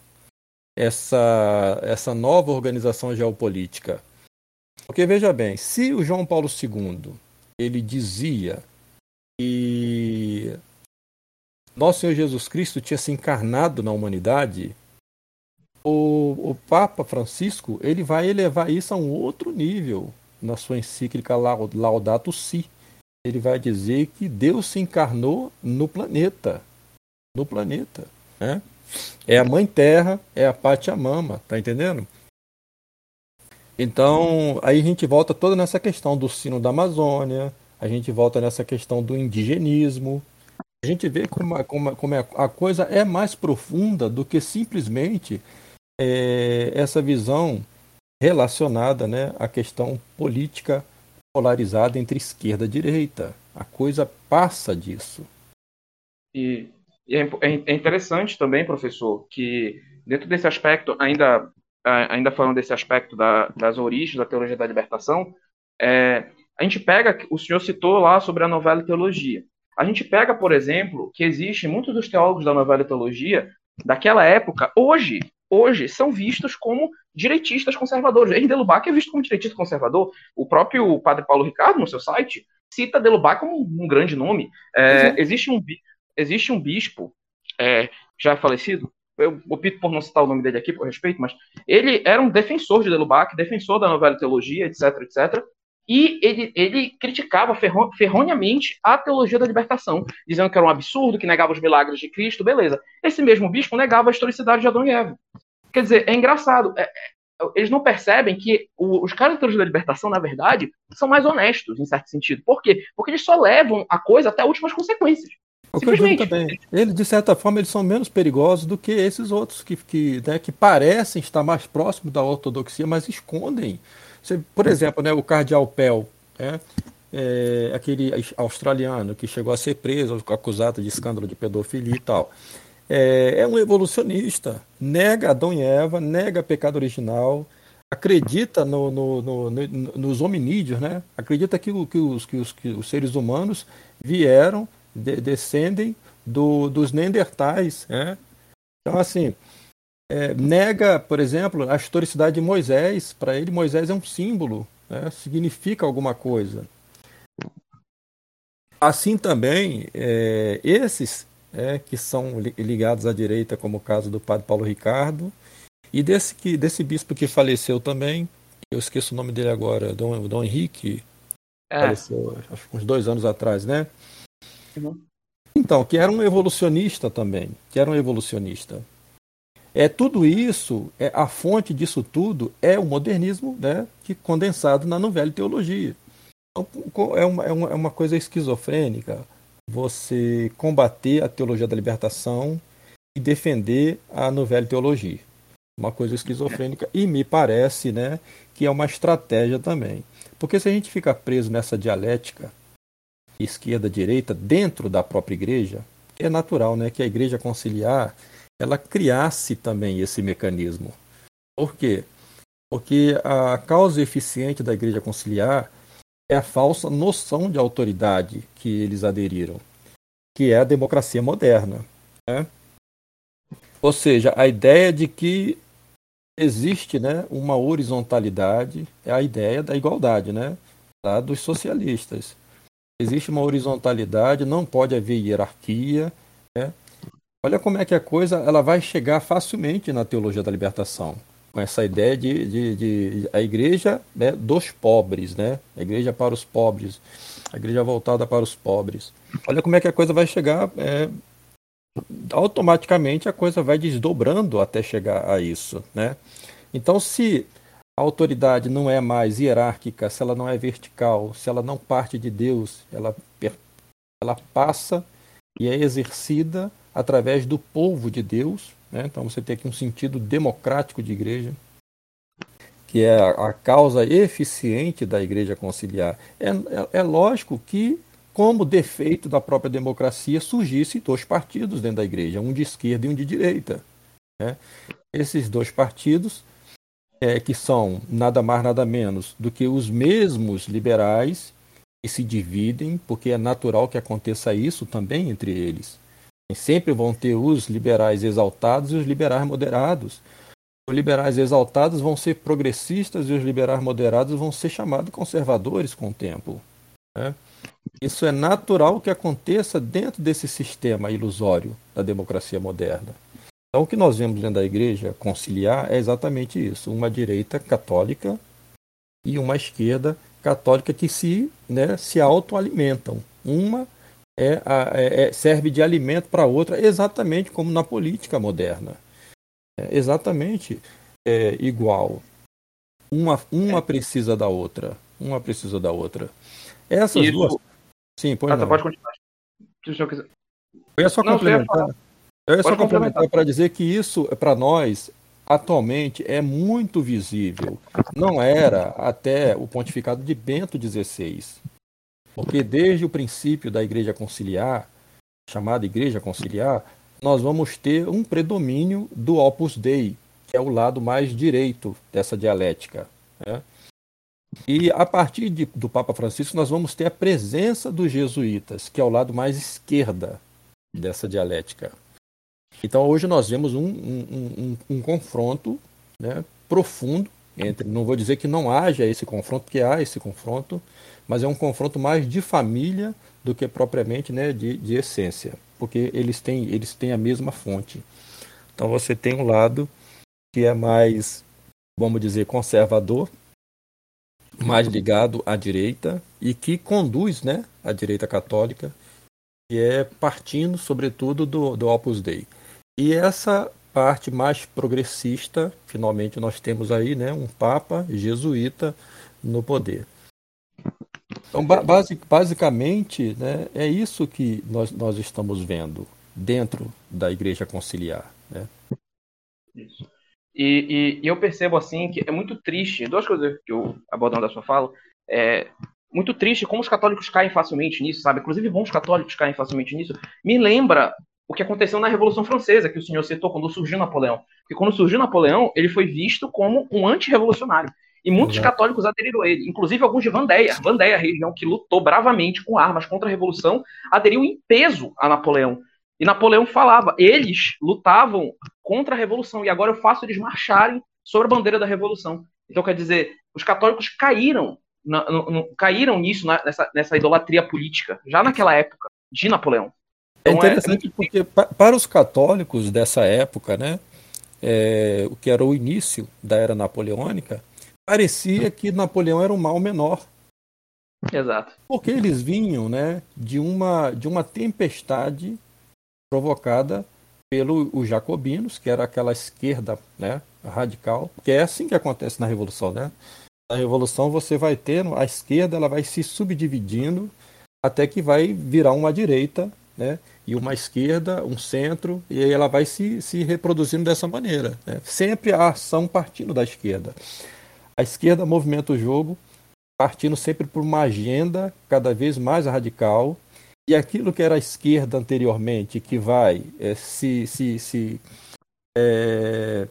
essa essa nova organização geopolítica. Porque veja bem, se o João Paulo II ele dizia que nosso Senhor Jesus Cristo tinha se encarnado na humanidade, o, o Papa Francisco ele vai elevar isso a um outro nível na sua encíclica Laudato Si. Ele vai dizer que Deus se encarnou no planeta. No planeta. Né? É a Mãe Terra, é a Pachamama, tá entendendo? Então, aí a gente volta toda nessa questão do sino da Amazônia, a gente volta nessa questão do indigenismo. A gente vê como, como, como a coisa é mais profunda do que simplesmente é, essa visão relacionada né, à questão política polarizada entre esquerda e direita. A coisa passa disso. E, e é, é, é interessante também, professor, que dentro desse aspecto, ainda, ainda falando desse aspecto da, das origens da teologia da libertação, é, a gente pega, o senhor citou lá sobre a novela teologia. A gente pega, por exemplo, que existe muitos dos teólogos da novela teologia daquela época, hoje, hoje são vistos como direitistas conservadores. Henri Delubac é visto como direitista conservador. O próprio padre Paulo Ricardo, no seu site, cita Delubac como um grande nome. É, uhum. existe, um, existe um bispo, é, já falecido, eu opto por não citar o nome dele aqui por respeito, mas ele era um defensor de Delubac, defensor da novela teologia, etc, etc. E ele, ele criticava ferronhamente a teologia da libertação, dizendo que era um absurdo, que negava os milagres de Cristo, beleza. Esse mesmo bispo negava a historicidade de Adão e Eva. Quer dizer, é engraçado. É, é, eles não percebem que os caras da teologia da libertação, na verdade, são mais honestos, em certo sentido. Por quê? Porque eles só levam a coisa até últimas consequências. O digo também. Eles, de certa forma, eles são menos perigosos do que esses outros que, que, né, que parecem estar mais próximos da ortodoxia, mas escondem você, por exemplo, né, o cardeal Pell, né, é, aquele australiano que chegou a ser preso, acusado de escândalo de pedofilia e tal. É, é um evolucionista, nega Adão e Eva, nega pecado original, acredita no, no, no, nos hominídeos, né? acredita que, que, os, que, os, que os seres humanos vieram, de, descendem do, dos Neandertais. Né? Então, assim, é, nega, por exemplo, a historicidade de Moisés. Para ele, Moisés é um símbolo, né? significa alguma coisa. Assim também, é, esses é, que são ligados à direita, como o caso do padre Paulo Ricardo, e desse, que, desse bispo que faleceu também, eu esqueço o nome dele agora, Dom, Dom Henrique, é. faleceu acho uns dois anos atrás, né? Uhum. Então, que era um evolucionista também, que era um evolucionista. É, tudo isso, é, a fonte disso tudo é o modernismo né, que condensado na novela teologia. Então, é uma, é uma coisa esquizofrênica você combater a teologia da libertação e defender a novela teologia. Uma coisa esquizofrênica e me parece né, que é uma estratégia também. Porque se a gente fica preso nessa dialética esquerda-direita dentro da própria igreja, é natural né, que a igreja conciliar ela criasse também esse mecanismo. Por quê? Porque a causa eficiente da igreja conciliar é a falsa noção de autoridade que eles aderiram, que é a democracia moderna. Né? Ou seja, a ideia de que existe né, uma horizontalidade, é a ideia da igualdade né, dos socialistas. Existe uma horizontalidade, não pode haver hierarquia, né? Olha como é que a coisa ela vai chegar facilmente na teologia da libertação, com essa ideia de, de, de a igreja né, dos pobres, né? a igreja para os pobres, a igreja voltada para os pobres. Olha como é que a coisa vai chegar, é, automaticamente a coisa vai desdobrando até chegar a isso. Né? Então, se a autoridade não é mais hierárquica, se ela não é vertical, se ela não parte de Deus, ela, ela passa e é exercida através do povo de Deus. Né? Então você tem aqui um sentido democrático de igreja, que é a, causa eficiente da igreja conciliar. É, é, é lógico que, como defeito da própria democracia, surgissem dois partidos dentro da igreja, um de esquerda e um de direita. Né? Esses dois partidos é, que são nada mais nada menos do que os mesmos liberais que se dividem, porque é natural que aconteça isso também entre eles. Sempre vão ter os liberais exaltados e os liberais moderados. Os liberais exaltados vão ser progressistas e os liberais moderados vão ser chamados conservadores com o tempo. Né? Isso é natural que aconteça dentro desse sistema ilusório da democracia moderna. Então, o que nós vemos dentro da igreja conciliar é exatamente isso: uma direita católica e uma esquerda católica que se, né, se autoalimentam. Uma é, é, é serve de alimento para outra, exatamente como na política moderna. É exatamente é, igual. Uma, uma precisa da outra. Uma precisa da outra. Essas Isso... duas. Sim, pode, ah, pode continuar. Eu ia só não, complementar. Eu ia só complementar para dizer que isso, para nós, atualmente é muito visível. Não era até o pontificado de Bento XVI. Porque desde o princípio da Igreja Conciliar, chamada Igreja Conciliar, nós vamos ter um predomínio do Opus Dei, que é o lado mais direito dessa dialética. Né? E a partir de, do Papa Francisco, nós vamos ter a presença dos jesuítas, que é o lado mais esquerda dessa dialética. Então hoje nós vemos um, um, um, um confronto né, profundo entre. Não vou dizer que não haja esse confronto, porque há esse confronto, mas é um confronto mais de família do que propriamente né, de, de essência, porque eles têm, eles têm a mesma fonte. Então você tem um lado que é mais, vamos dizer, conservador, mais ligado à direita e que conduz né, a direita católica, que é partindo, sobretudo, do, do Opus Dei. E essa parte mais progressista, finalmente nós temos aí né, um Papa jesuíta no poder. Então, basic, basicamente, né, é isso que nós, nós estamos vendo dentro da Igreja Conciliar. Né? Isso. E, e, e, eu percebo assim que é muito triste, duas coisas que eu abordando da sua fala, é muito triste como os católicos caem facilmente nisso, sabe? Inclusive bons católicos caem facilmente nisso. Me lembra o que aconteceu na Revolução Francesa, que o senhor citou quando surgiu Napoleão. Porque quando surgiu Napoleão, ele foi visto como um antirrevolucionário. E muitos Exato. católicos aderiram a ele, inclusive alguns de Vandéia. Vandéia, a região que lutou bravamente com armas contra a Revolução, aderiu em peso a Napoleão. E Napoleão falava, eles lutavam contra a Revolução, e agora eu faço eles marcharem sobre a bandeira da Revolução. Então, quer dizer, os católicos caíram, na, no, no, caíram nisso, na, nessa, nessa idolatria política, já naquela época, de Napoleão. É então, é interessante é... porque para os católicos dessa época, né, é, o que era o início da era napoleônica, parecia que Napoleão era um mal menor. Exato. Porque eles vinham, né, de uma de uma tempestade provocada pelos jacobinos, que era aquela esquerda, né, radical, que é assim que acontece na revolução, né? Na revolução você vai ter a esquerda, ela vai se subdividindo até que vai virar uma direita, né? e uma esquerda, um centro, e aí ela vai se, se reproduzindo dessa maneira. Né? Sempre a ação partindo da esquerda. A esquerda movimenta o jogo, partindo sempre por uma agenda cada vez mais radical, e aquilo que era a esquerda anteriormente, que vai é, se, se, se é,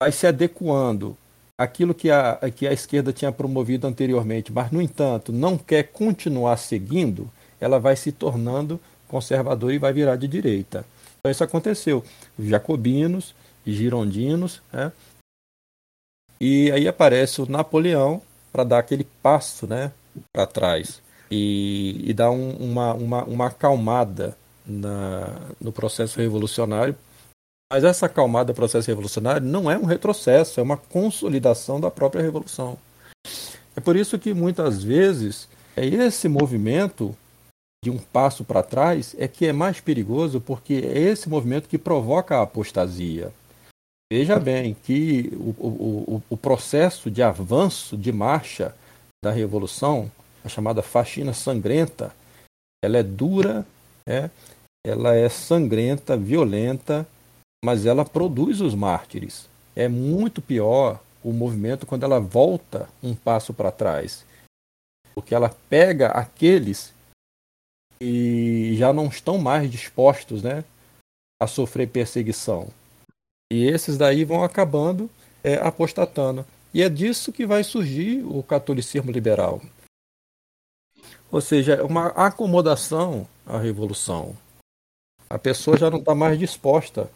vai se adequando aquilo que a, que a esquerda tinha promovido anteriormente, mas, no entanto, não quer continuar seguindo, ela vai se tornando conservador e vai virar de direita. Então isso aconteceu. Os jacobinos, girondinos, né? E aí aparece o Napoleão para dar aquele passo né, para trás e, e dar um, uma, uma, uma acalmada na, no processo revolucionário. Mas essa acalmada processo revolucionário não é um retrocesso, é uma consolidação da própria revolução. É por isso que muitas vezes é esse movimento de um passo para trás é que é mais perigoso porque é esse movimento que provoca a apostasia. Veja bem que o, o, o processo de avanço, de marcha da Revolução, a chamada faxina sangrenta, ela é dura, é, ela é sangrenta, violenta, mas ela produz os mártires. É muito pior o movimento quando ela volta um passo para trás, porque ela pega aqueles que já não estão mais dispostos né, a sofrer perseguição. E esses daí vão acabando é, apostatando. E é disso que vai surgir o catolicismo liberal. Ou seja, uma acomodação à revolução. A pessoa já não está mais disposta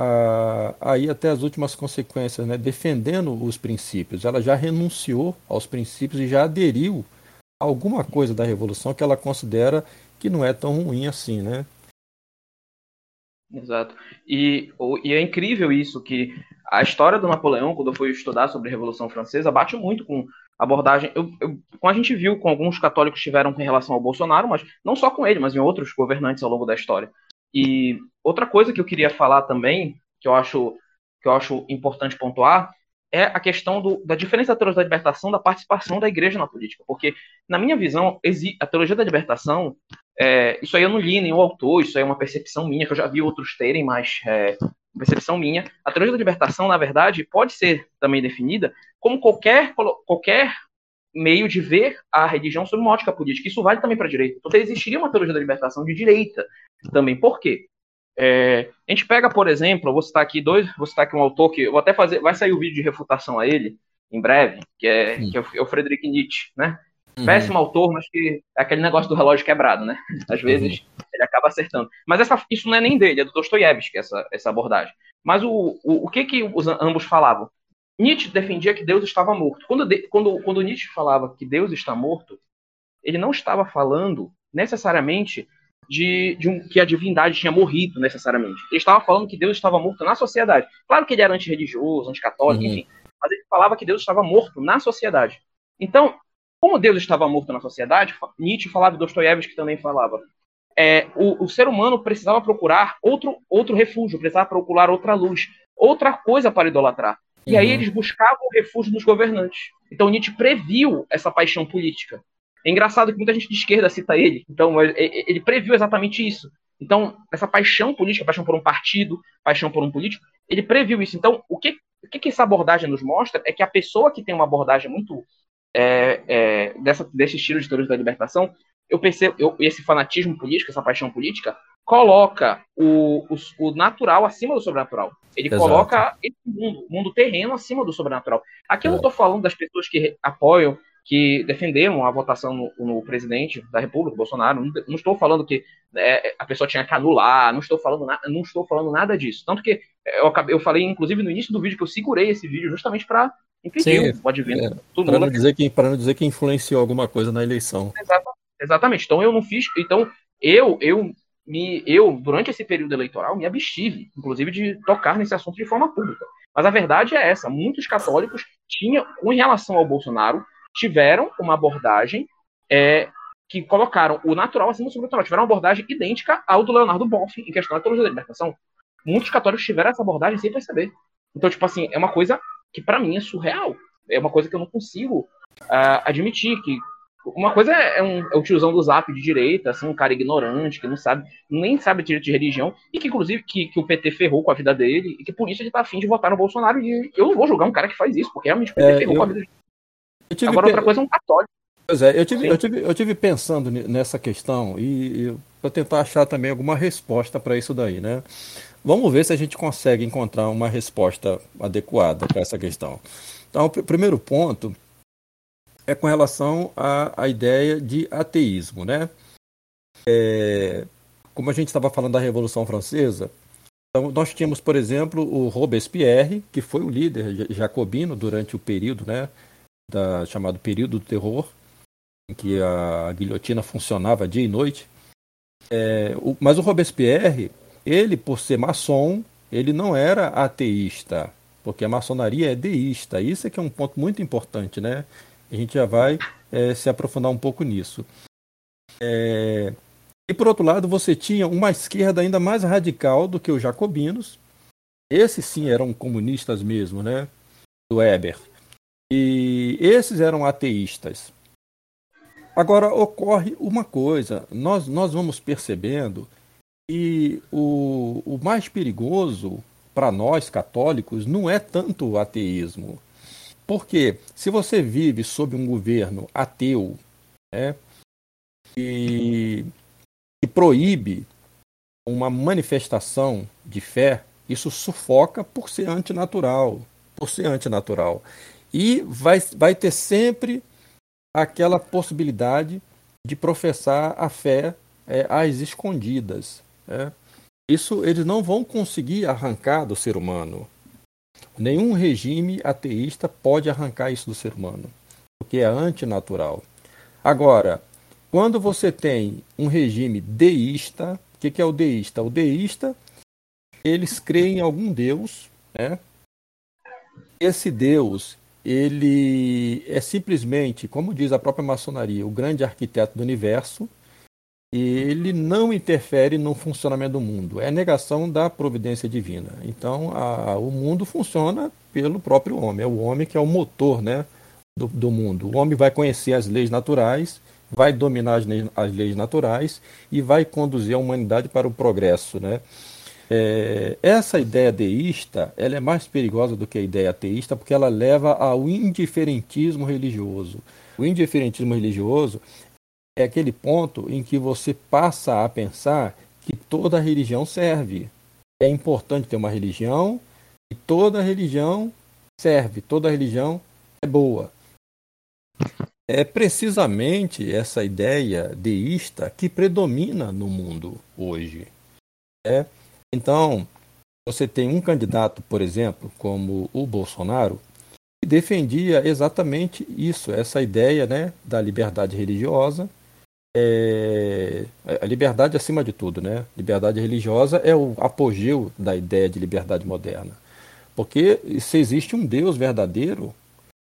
a, a, ir até as últimas consequências, né? defendendo os princípios. Ela já renunciou aos princípios e já aderiu a alguma coisa da revolução que ela considera que não é tão ruim assim, né? Exato. E, e é incrível isso, que a história do Napoleão, quando eu fui estudar sobre a Revolução Francesa, bate muito com abordagem. Eu, eu, a gente viu com alguns católicos tiveram em relação ao Bolsonaro, mas não só com ele, mas em outros governantes ao longo da história. E outra coisa que eu queria falar também, que eu acho, que eu acho importante pontuar, é a questão do, da diferença da teologia da libertação da participação da igreja na política. Porque, na minha visão, a teologia da libertação, é, isso aí eu não li nenhum autor, isso aí é uma percepção minha, que eu já vi outros terem, mas é percepção minha. A teologia da libertação, na verdade, pode ser também definida como qualquer, qualquer meio de ver a religião sob uma ótica política. Isso vale também para a direita. Então, existiria uma teologia da libertação de direita também. Por quê? É, a gente pega, por exemplo, vou citar aqui dois, vou citar aqui um autor que eu vou até fazer, vai sair o vídeo de refutação a ele em breve, que é, que é, o, é o Friedrich Nietzsche, né? Uhum. Péssimo autor, mas que é aquele negócio do relógio quebrado, né? <laughs> Às vezes uhum. ele acaba acertando. Mas essa, isso não é nem dele, é do Dostoiévski, essa, essa abordagem. Mas o, o, o que que os ambos falavam? Nietzsche defendia que Deus estava morto. Quando, quando, quando Nietzsche falava que Deus está morto, ele não estava falando necessariamente de, de um, que a divindade tinha morrido necessariamente. Ele estava falando que Deus estava morto na sociedade. Claro que ele era antirreligioso, anticatólico, uhum. enfim. Mas ele falava que Deus estava morto na sociedade. Então, como Deus estava morto na sociedade, Nietzsche falava, Dostoiévski também falava, é, o, o, ser humano precisava procurar outro, outro refúgio, precisava procurar outra luz, outra coisa para idolatrar. E uhum. aí eles buscavam o refúgio nos governantes. Então Nietzsche previu essa paixão política. É engraçado que muita gente de esquerda cita ele. Então, é, é, ele previu exatamente isso. Então, essa paixão política, paixão por um partido, paixão por um político, ele previu isso. Então, o que, o que essa abordagem nos mostra é que a pessoa que tem uma abordagem muito é, é, dessa, desse estilo de teoria da libertação, eu percebo, eu, esse fanatismo político, essa paixão política, coloca o, o, o natural acima do sobrenatural. Ele Exato. coloca esse mundo, o mundo terreno acima do sobrenatural. Aqui eu não estou falando das pessoas que apoiam que defenderam a votação no, no presidente da República, Bolsonaro. Não, não estou falando que é, a pessoa tinha que anular, não estou falando, na, não estou falando nada disso. Tanto que eu, eu falei, inclusive, no início do vídeo, que eu segurei esse vídeo justamente para impedir o advento. É, para não, dizer que, não dizer que influenciou alguma coisa na eleição. Exatamente. Então eu não fiz. Então eu, eu me, eu, durante esse período eleitoral, me abstive, inclusive, de tocar nesse assunto de forma pública. Mas a verdade é essa: muitos católicos tinham, com relação ao Bolsonaro, tiveram uma abordagem é, que colocaram o natural acima do sobrenatural. Tiveram uma abordagem idêntica ao do Leonardo Boff em questão da teologia da libertação. Muitos católicos tiveram essa abordagem sem perceber. Então, tipo assim, é uma coisa que para mim é surreal. É uma coisa que eu não consigo uh, admitir que uma coisa é, é, um, é o tiozão do zap de direita, assim, um cara ignorante, que não sabe, nem sabe direito de religião, e que, inclusive, que, que o PT ferrou com a vida dele, e que por isso ele tá afim de votar no Bolsonaro. E eu não vou julgar um cara que faz isso, porque realmente o PT é, ferrou eu... com a vida dele. Agora, outra coisa é um católico. Pois é, eu tive, eu tive, eu tive pensando nessa questão e, e para tentar achar também alguma resposta para isso daí, né? Vamos ver se a gente consegue encontrar uma resposta adequada para essa questão. Então, o primeiro ponto é com relação à, à ideia de ateísmo, né? É, como a gente estava falando da Revolução Francesa, então nós tínhamos, por exemplo, o Robespierre, que foi o líder jacobino durante o período, né? Da, chamado período do terror, em que a guilhotina funcionava dia e noite. É, o, mas o Robespierre, ele, por ser maçom, ele não era ateísta, porque a maçonaria é deísta. Isso é que é um ponto muito importante, né? A gente já vai é, se aprofundar um pouco nisso. É, e por outro lado, você tinha uma esquerda ainda mais radical do que os jacobinos, Esses sim eram comunistas mesmo, né? Do Weber. E esses eram ateístas. Agora ocorre uma coisa, nós, nós vamos percebendo que o, o mais perigoso para nós católicos não é tanto o ateísmo. Porque se você vive sob um governo ateu, né, e, e proíbe uma manifestação de fé, isso sufoca por ser antinatural, por ser antinatural. E vai, vai ter sempre aquela possibilidade de professar a fé é, às escondidas. É. Isso eles não vão conseguir arrancar do ser humano. Nenhum regime ateísta pode arrancar isso do ser humano, porque é antinatural. Agora, quando você tem um regime deísta, o que, que é o deísta? O deísta, eles creem em algum Deus, né? Esse Deus, ele é simplesmente, como diz a própria maçonaria, o grande arquiteto do universo, e ele não interfere no funcionamento do mundo. É negação da providência divina. Então, a, o mundo funciona pelo próprio homem. É o homem que é o motor né, do, do mundo. O homem vai conhecer as leis naturais, vai dominar as, as leis naturais e vai conduzir a humanidade para o progresso. Né? É, essa ideia deísta ela é mais perigosa do que a ideia ateísta porque ela leva ao indiferentismo religioso. O indiferentismo religioso é aquele ponto em que você passa a pensar que toda religião serve. É importante ter uma religião e toda religião serve, toda religião é boa. É precisamente essa ideia deísta que predomina no mundo hoje. É então, você tem um candidato, por exemplo, como o Bolsonaro, que defendia exatamente isso, essa ideia né, da liberdade religiosa. É, a liberdade acima de tudo, né? Liberdade religiosa é o apogeu da ideia de liberdade moderna. Porque se existe um Deus verdadeiro,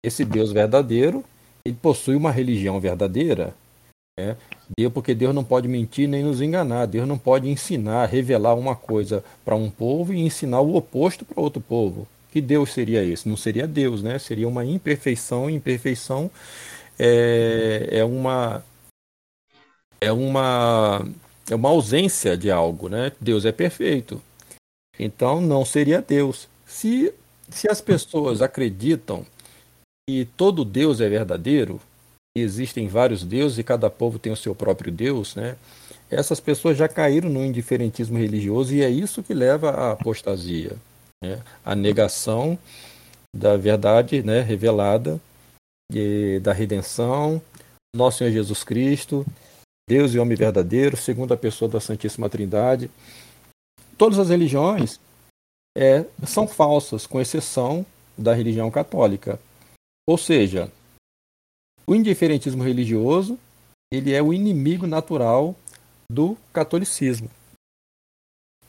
esse Deus verdadeiro, ele possui uma religião verdadeira, né? Deus, porque Deus não pode mentir nem nos enganar. Deus não pode ensinar, revelar uma coisa para um povo e ensinar o oposto para outro povo. Que Deus seria esse? Não seria Deus, né? Seria uma imperfeição. Imperfeição é, é uma é uma é uma ausência de algo, né? Deus é perfeito. Então não seria Deus. Se se as pessoas acreditam que todo Deus é verdadeiro, existem vários deuses e cada povo tem o seu próprio Deus, né? Essas pessoas já caíram no indiferentismo religioso e é isso que leva à apostasia, né? a negação da verdade né, revelada, e da redenção, nosso Senhor Jesus Cristo, Deus e homem verdadeiro, segunda pessoa da Santíssima Trindade. Todas as religiões é, são falsas, com exceção da religião católica. Ou seja, o indiferentismo religioso ele é o inimigo natural do catolicismo.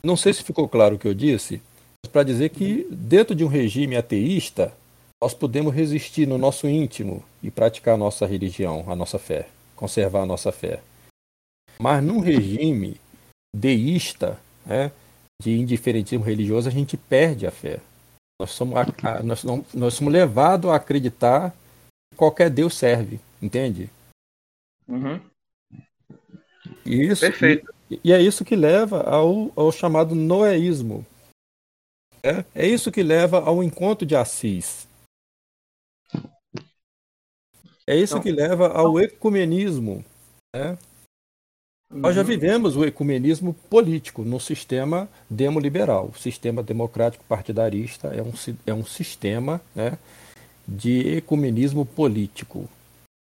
Não sei se ficou claro o que eu disse, mas para dizer que dentro de um regime ateísta nós podemos resistir no nosso íntimo e praticar a nossa religião, a nossa fé, conservar a nossa fé. Mas num regime deísta, né, de indiferentismo religioso, a gente perde a fé. Nós somos, nós, nós somos levados a acreditar qualquer Deus serve, entende? Uhum. Isso, Perfeito. E, e, é isso que leva ao, ao chamado noeísmo. É, é isso que leva ao encontro de Assis. É isso então, que leva ao ecumenismo. Né? Uhum. Nós já uhum. vivemos o ecumenismo político no sistema demoliberal. O sistema democrático partidarista é um, é um sistema né, de ecumenismo político.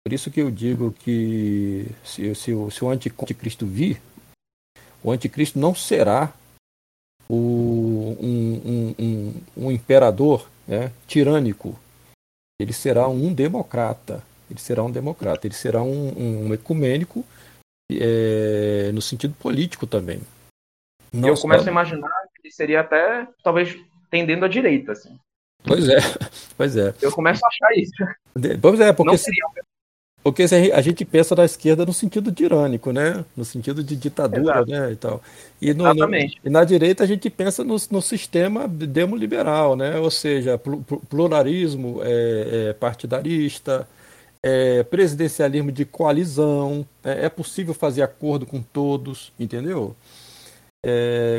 Por isso que eu digo que se, se, se o anticristo vir, o anticristo não será o, um, um, um, um, imperador né, tirânico. Ele será um democrata. Ele será um democrata. Ele será um, um ecumênico é, no sentido político também. Não eu começo a imaginar que ele seria até, talvez, tendendo à direita. Assim. Pois é, <laughs> pois é. Eu começo a achar isso. Pois é, porque. Seria Porque a gente pensa da esquerda no sentido tirânico, né? No sentido de ditadura, Exato. né? E, tal. E, no. No, e na direita a gente pensa no, no sistema demoliberal, né? Ou seja, pluralismo é, é partidarista, é, presidencialismo de coalizão, é, é, possível fazer acordo com todos, entendeu? É,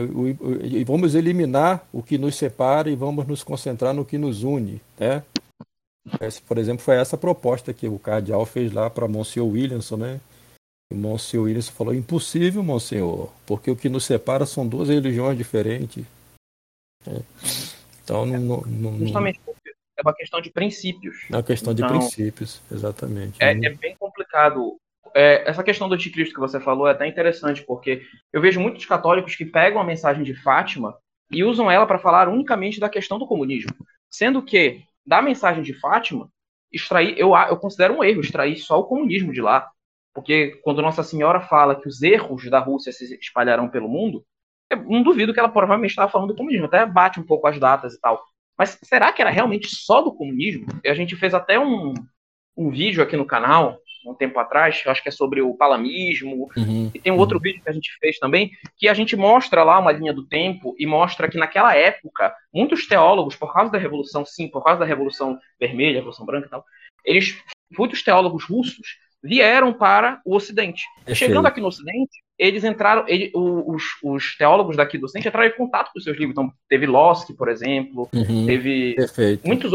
e vamos eliminar o que nos separa e vamos nos concentrar no que nos une, né? Por exemplo, foi essa proposta que o cardeal fez lá para Monsenhor Williamson, né? O Monsenhor Williamson falou: impossível, Monsenhor, porque o que nos separa são duas religiões diferentes. É. Então, não, não, Justamente é uma questão de princípios. É uma questão então, de princípios, exatamente. É, é bem complicado. É, essa questão do anticristo que você falou é até interessante, porque eu vejo muitos católicos que pegam a mensagem de Fátima e usam ela para falar unicamente da questão do comunismo. Sendo que da mensagem de Fátima, extrair, eu, eu considero um erro extrair só o comunismo de lá. Porque quando Nossa Senhora fala que os erros da Rússia se espalharão pelo mundo, eu não duvido que ela provavelmente estava falando do comunismo, até bate um pouco as datas e tal. Mas será que era realmente só do comunismo? A gente fez até um, um vídeo aqui no canal, um tempo atrás, acho que é sobre o palamismo, uhum, e tem um outro uhum. vídeo que a gente fez também, que a gente mostra lá uma linha do tempo e mostra que naquela época, muitos teólogos, por causa da Revolução, sim, por causa da Revolução Vermelha, Revolução Branca e tal, eles, muitos teólogos russos vieram para o Ocidente. É Chegando aqui no Ocidente, eles entraram, ele, os, os, teólogos daqui do Ocidente entraram em contato com os seus livros. Então, teve Lossky, por exemplo, uhum, teve perfeito. muitos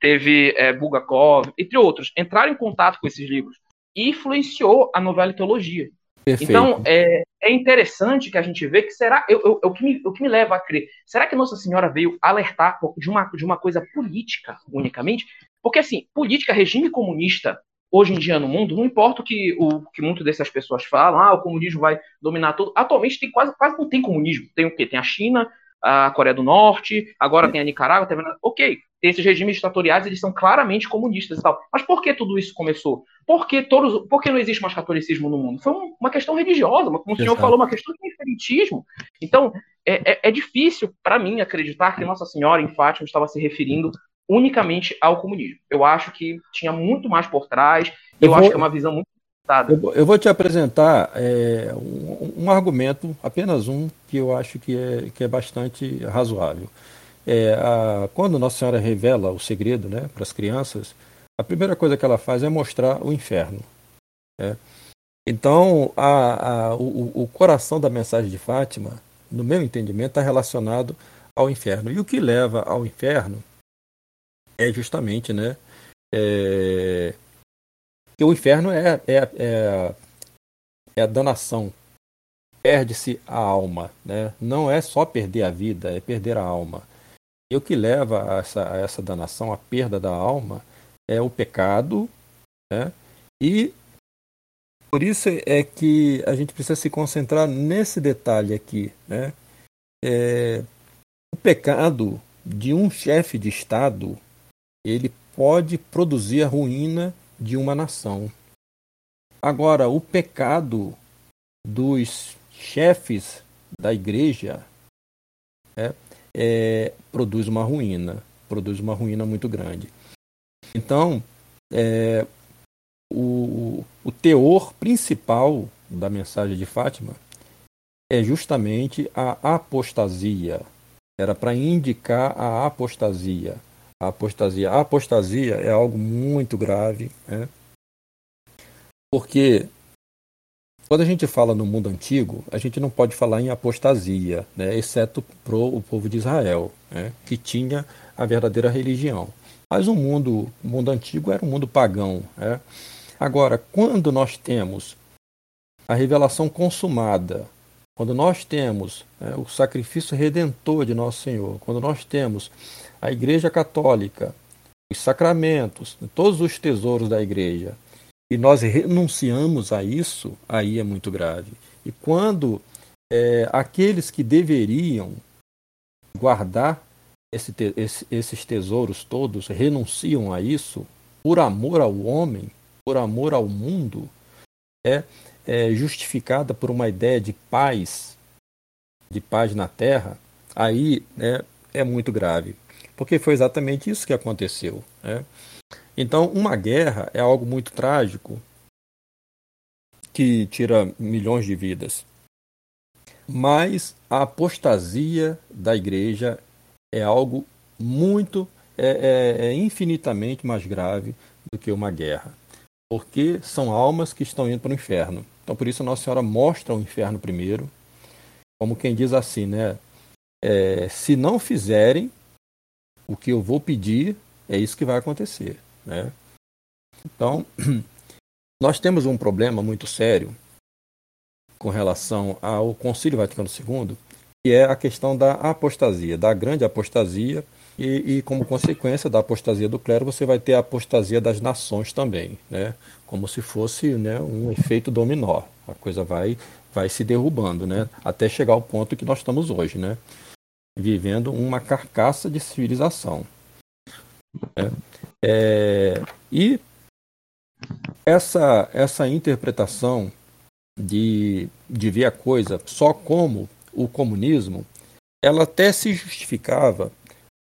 teve é, Bulgakov, entre outros, entraram em contato com esses livros e influenciou a novela e teologia. Perfeito. Então, é, é interessante que a gente vê que será. Eu, eu, o, que me, o que me leva a crer? Será que Nossa Senhora veio alertar de uma, de uma coisa política unicamente? Porque, assim, política, regime comunista, hoje em dia no mundo, não importa o que, o que muitas dessas pessoas falam, ah, o comunismo vai dominar tudo. Atualmente tem quase, quase não tem comunismo. Tem o quê? Tem a China, a Coreia do Norte, agora tem a Nicarágua, tem a... ok, tem esses regimes ditatoriais, eles são claramente comunistas e tal. Mas por que tudo isso começou? Por que, todos, por que não existe mais catolicismo no mundo? Foi uma questão religiosa, como o senhor Exato. falou, uma questão de inferitismo. Então, é, é, é difícil para mim acreditar que Nossa Senhora em Fátima estava se referindo unicamente ao comunismo. Eu acho que tinha muito mais por trás, eu, eu vou... acho que é uma visão muito eu, eu vou te apresentar é, um, um, argumento, apenas um, que eu acho que é, que é bastante razoável. É, a, quando Nossa Senhora revela o segredo né, para as crianças, a primeira coisa que ela faz é mostrar o inferno. Né? Então, a, a, o, o coração da mensagem de Fátima, no meu entendimento, está relacionado ao inferno. E o que leva ao inferno é justamente né, é, que o inferno é, é, é, é a danação. Perde-se a alma. Né? Não é só perder a vida, é perder a alma. E o que leva a essa, a essa danação, a perda da alma, é o pecado. Né? E por isso é que a gente precisa se concentrar nesse detalhe aqui. Né? É, o pecado de um chefe de Estado ele pode produzir a ruína de uma nação. Agora, o pecado dos chefes da igreja é, é, produz uma ruína, produz uma ruína muito grande. Então, é, o, o teor principal da mensagem de Fátima é justamente a apostasia. Era para indicar a apostasia a apostasia. A apostasia é algo muito grave, né? porque quando a gente fala no mundo antigo, a gente não pode falar em apostasia, né? exceto para o povo de Israel, né? que tinha a verdadeira religião. Mas o mundo, o mundo antigo era um mundo pagão. Né? Agora, quando nós temos a revelação consumada, quando nós temos né, o sacrifício redentor de nosso Senhor, quando nós temos a Igreja Católica, os sacramentos, todos os tesouros da Igreja, e nós renunciamos a isso, aí é muito grave. E quando é, aqueles que deveriam guardar esse, esse, esses tesouros todos renunciam a isso, por amor ao homem, por amor ao mundo, é, é justificada por uma ideia de paz, de paz na terra, aí é, é muito grave porque foi exatamente isso que aconteceu. Né? Então, uma guerra é algo muito trágico que tira milhões de vidas. Mas a apostasia da igreja é algo muito, é, é, é infinitamente mais grave do que uma guerra. Porque são almas que estão indo para o inferno. Então, por isso, Nossa Senhora mostra o inferno primeiro, como quem diz assim, né? É, se não fizerem o que eu vou pedir, é isso que vai acontecer, né? Então, <clears throat> nós temos um problema muito sério com relação ao Concílio Vaticano II, que é a questão da apostasia, da grande apostasia, e, e, como consequência da apostasia do clero, você vai ter a apostasia das nações também, né? como se fosse né, um efeito dominó. A coisa vai, vai se derrubando, né? até chegar ao ponto que nós estamos hoje, né? Vivendo uma carcaça de civilização. Né? É, e essa, essa interpretação de, de ver a coisa só como o comunismo, ela até se justificava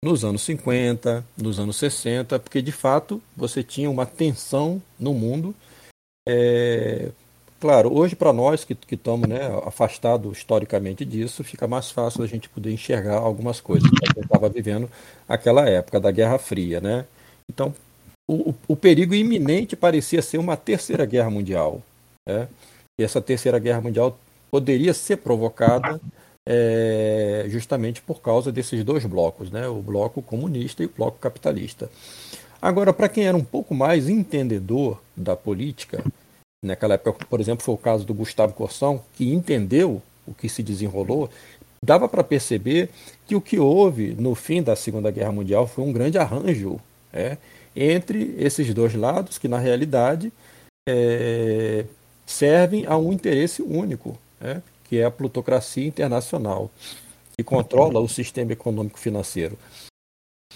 nos anos 50, nos anos 60, porque de fato você tinha uma tensão no mundo. É, claro, hoje para nós que, que estamos né, afastados historicamente disso, fica mais fácil a gente poder enxergar algumas coisas que estava vivendo aquela época da Guerra Fria. Né? Então, o, o perigo iminente parecia ser uma terceira guerra mundial. Né? E essa terceira guerra mundial poderia ser provocada é, justamente por causa desses dois blocos, né? o bloco comunista e o bloco capitalista. Agora, para quem era um pouco mais entendedor da política, naquela época, por exemplo, foi o caso do Gustavo Corsão, que entendeu o que se desenrolou, dava para perceber que o que houve no fim da Segunda Guerra Mundial foi um grande arranjo é, entre esses dois lados, que na realidade é, servem a um interesse único, é, que é a plutocracia internacional, que controla o sistema econômico financeiro,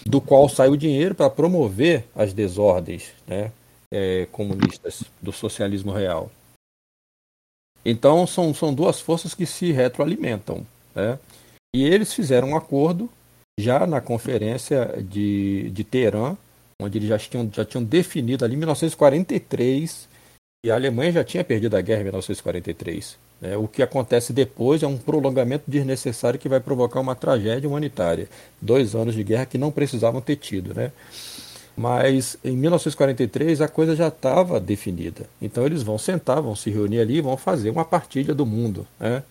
do qual sai o dinheiro para promover as desordens né, é, comunistas do socialismo real. Então são, são duas forças que se retroalimentam. Né? E eles fizeram um acordo já na conferência de, de Teherã, onde eles já tinham, já tinham definido ali em 1943, e a Alemanha já tinha perdido a guerra em 1943. É, o que acontece depois é um prolongamento desnecessário que vai provocar uma tragédia humanitária. Dois anos de guerra que não precisavam ter tido. Né? Mas em 1943 a coisa já estava definida. Então eles vão sentar, vão se reunir ali vão fazer uma partilha do mundo. Né?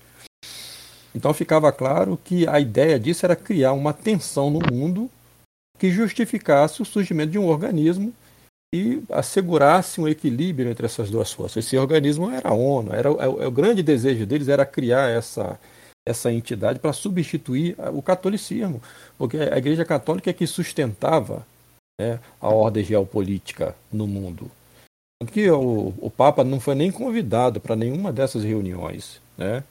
Então ficava claro que a ideia disso era criar uma tensão no mundo que justificasse o surgimento de um organismo e assegurasse um equilíbrio entre essas duas forças. Esse organismo era a ONU, era, é, o grande desejo deles era criar essa, essa entidade para substituir o catolicismo, porque a Igreja Católica é que sustentava né, a ordem geopolítica no mundo. Que o, o Papa não foi nem convidado para nenhuma dessas reuniões, né?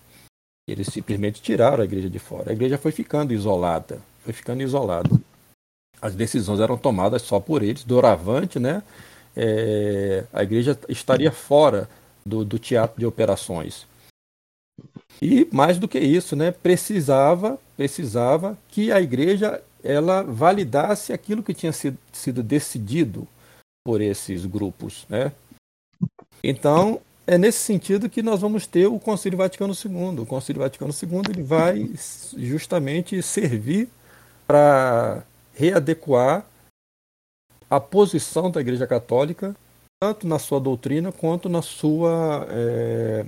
Eles simplesmente tiraram a igreja de fora. A igreja foi ficando isolada, foi ficando isolada as decisões eram tomadas só por eles. Doravante, né, é, a igreja estaria fora do, do teatro de operações. E mais do que isso, né, precisava, precisava que a igreja ela validasse aquilo que tinha sido, sido decidido por esses grupos, né? Então, é nesse sentido que nós vamos ter o Concílio Vaticano II. O Concílio Vaticano II ele vai justamente servir para readequar a posição da Igreja Católica, tanto na sua doutrina quanto na sua, é,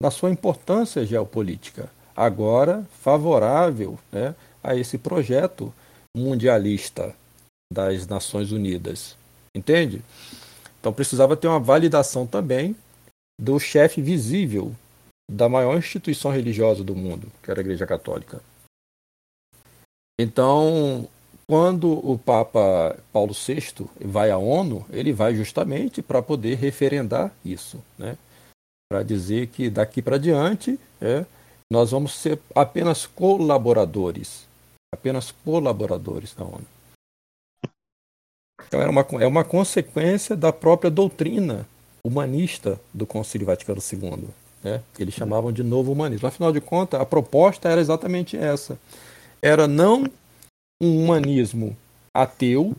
na sua importância geopolítica, agora favorável né, a esse projeto mundialista das Nações Unidas. Entende? Então precisava ter uma validação também do chefe visível da maior instituição religiosa do mundo, que era a Igreja Católica. Então, quando o Papa Paulo VI vai à ONU, ele vai justamente para poder referendar isso, né? para dizer que daqui para diante é, nós vamos ser apenas colaboradores, apenas colaboradores da ONU. Então é uma, é uma consequência da própria doutrina humanista do Concílio Vaticano II, né? que eles chamavam de novo humanismo. Afinal de contas, a proposta era exatamente essa: era não um humanismo ateu,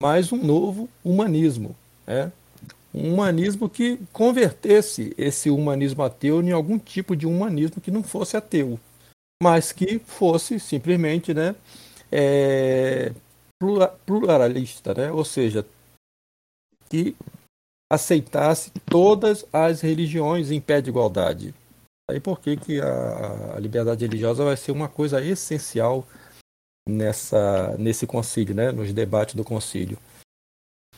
mas um novo humanismo. Né? Um humanismo que convertesse esse humanismo ateu em algum tipo de humanismo que não fosse ateu, mas que fosse simplesmente né, é, pluralista, né? ou seja, que aceitasse todas as religiões em pé de igualdade. Aí por que, que a, a liberdade religiosa vai ser uma coisa essencial nessa, nesse concílio, né? nos debates do concílio.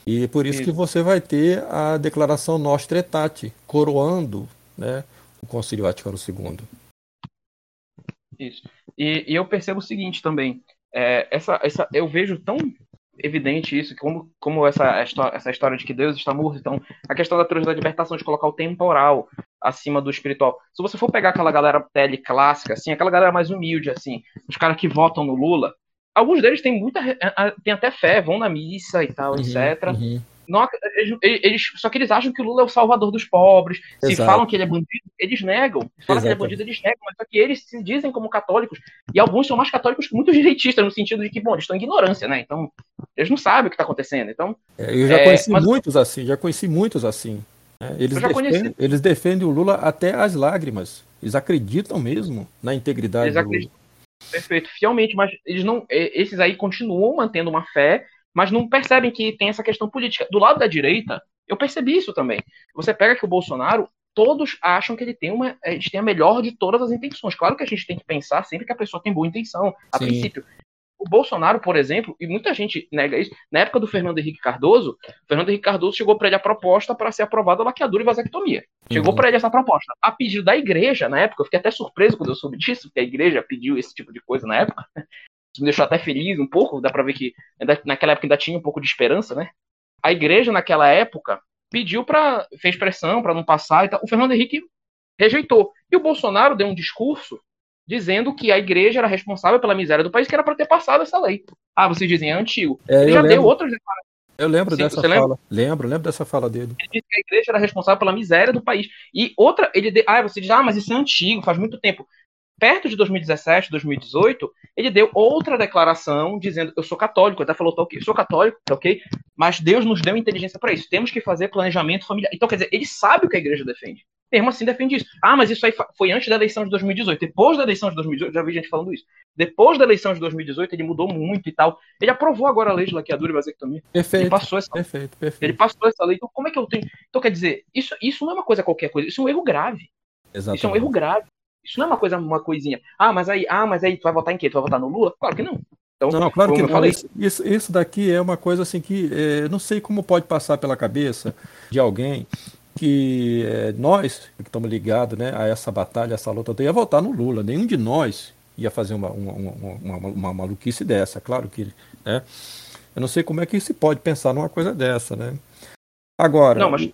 E por isso, isso. que você vai ter a declaração Nostra Aetate, coroando né, o concílio Vaticano II. Isso. E, e, eu percebo o seguinte também, é, essa, essa, eu vejo tão evidente isso, como, como essa, essa história de que Deus está morto, então a questão da teoria da libertação, de colocar o temporal acima do espiritual. Se você for pegar aquela galera tele clássica, assim, aquela galera mais humilde, assim, os caras que votam no Lula, alguns deles têm muita, têm até fé, vão na missa e tal, uhum, etc. Uhum. Não, eles, só que eles acham que o Lula é o salvador dos pobres. Exato. Se falam que ele é bandido, eles negam. Se falam Exato. que ele é bandido, eles negam. Mas só que eles se dizem como católicos. E alguns são mais católicos que muitos <laughs> direitistas, no sentido de que, bom, eles estão em ignorância, né? Então, eles não sabem o que está acontecendo. Então, é, eu já é, conheci mas... muitos assim, já conheci muitos assim. Né? Eles, defendem, eles defendem o Lula até as lágrimas. Eles acreditam mesmo na integridade eles do Lula. Perfeito, fielmente, mas eles não. Esses aí continuam mantendo uma fé mas não percebem que tem essa questão política. Do lado da direita, eu percebi isso também. Você pega que o Bolsonaro, todos acham que ele tem uma, eles têm a melhor de todas as intenções. Claro que a gente tem que pensar sempre que a pessoa tem boa intenção, a Sim. princípio. O Bolsonaro, por exemplo, e muita gente nega isso, na época do Fernando Henrique Cardoso, o Fernando Henrique Cardoso chegou para ele a proposta para ser aprovada a laqueadura e vasectomia. Chegou uhum. para ele essa proposta. A pedido da igreja, na época, eu fiquei até surpreso quando eu soube disso, porque a igreja pediu esse tipo de coisa na época. Isso me deixou até feliz um pouco, dá pra ver que naquela época ainda tinha um pouco de esperança, né? A igreja, naquela época, pediu para fez pressão para não passar e tal. O Fernando Henrique rejeitou. E o Bolsonaro deu um discurso dizendo que a igreja era responsável pela miséria do país, que era para ter passado essa lei. Ah, vocês dizem, é antigo. É, Ele já lembro. deu outras declarações. Eu lembro Sim, dessa fala. Lembra? Lembro, lembro dessa fala dele. Ele disse que a igreja era responsável pela miséria do país. E outra, ele. Ah, você diz, ah, mas isso é antigo, faz muito tempo perto de 2017, 2018, ele deu outra declaração dizendo: Eu sou católico. Até falou: tá ok, sou católico, tá ok, mas Deus nos deu inteligência para isso. Temos que fazer planejamento familiar. Então, quer dizer, ele sabe o que a igreja defende. Mesmo assim, defende isso. Ah, mas isso aí foi antes da eleição de 2018. Depois da eleição de 2018, já vi gente falando isso. Depois da eleição de 2018, ele mudou muito e tal. Ele aprovou agora a lei de laqueadura e vasectomia. Perfeito. Ele passou essa perfeito, perfeito. Ele passou essa lei. Então, como é que eu tenho. Então, quer dizer, isso, isso não é uma coisa qualquer coisa. Isso é um erro grave. Exatamente. Isso é um erro grave. Isso não é uma coisa, uma coisinha. Ah, mas aí, ah, mas aí tu vai votar em quê? Tu vai votar no Lula? Claro que não. Então, não, claro que não. Falei... Isso, isso daqui é uma coisa assim que é, não sei como pode passar pela cabeça de alguém que é, nós que estamos ligados né, a essa batalha, a essa luta, ia votar no Lula. Nenhum de nós ia fazer uma, uma, uma, uma, uma maluquice dessa. Claro que. Né? Eu não sei como é que se pode pensar numa coisa dessa, né? Agora. Não, mas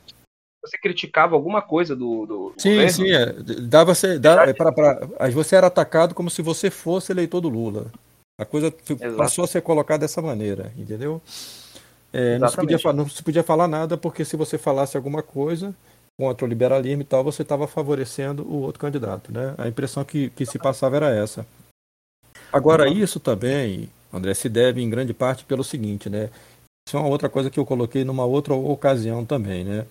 você criticava alguma coisa do, do sim governo? sim é. dava você dava, pra, pra, você era atacado como se você fosse eleitor do Lula a coisa Exato. passou a ser colocada dessa maneira entendeu é, não, se podia, não se podia falar nada porque se você falasse alguma coisa contra o liberalismo e tal você estava favorecendo o outro candidato né a impressão que, que se passava era essa agora uhum. isso também André se deve em grande parte pelo seguinte né isso é uma outra coisa que eu coloquei numa outra ocasião também né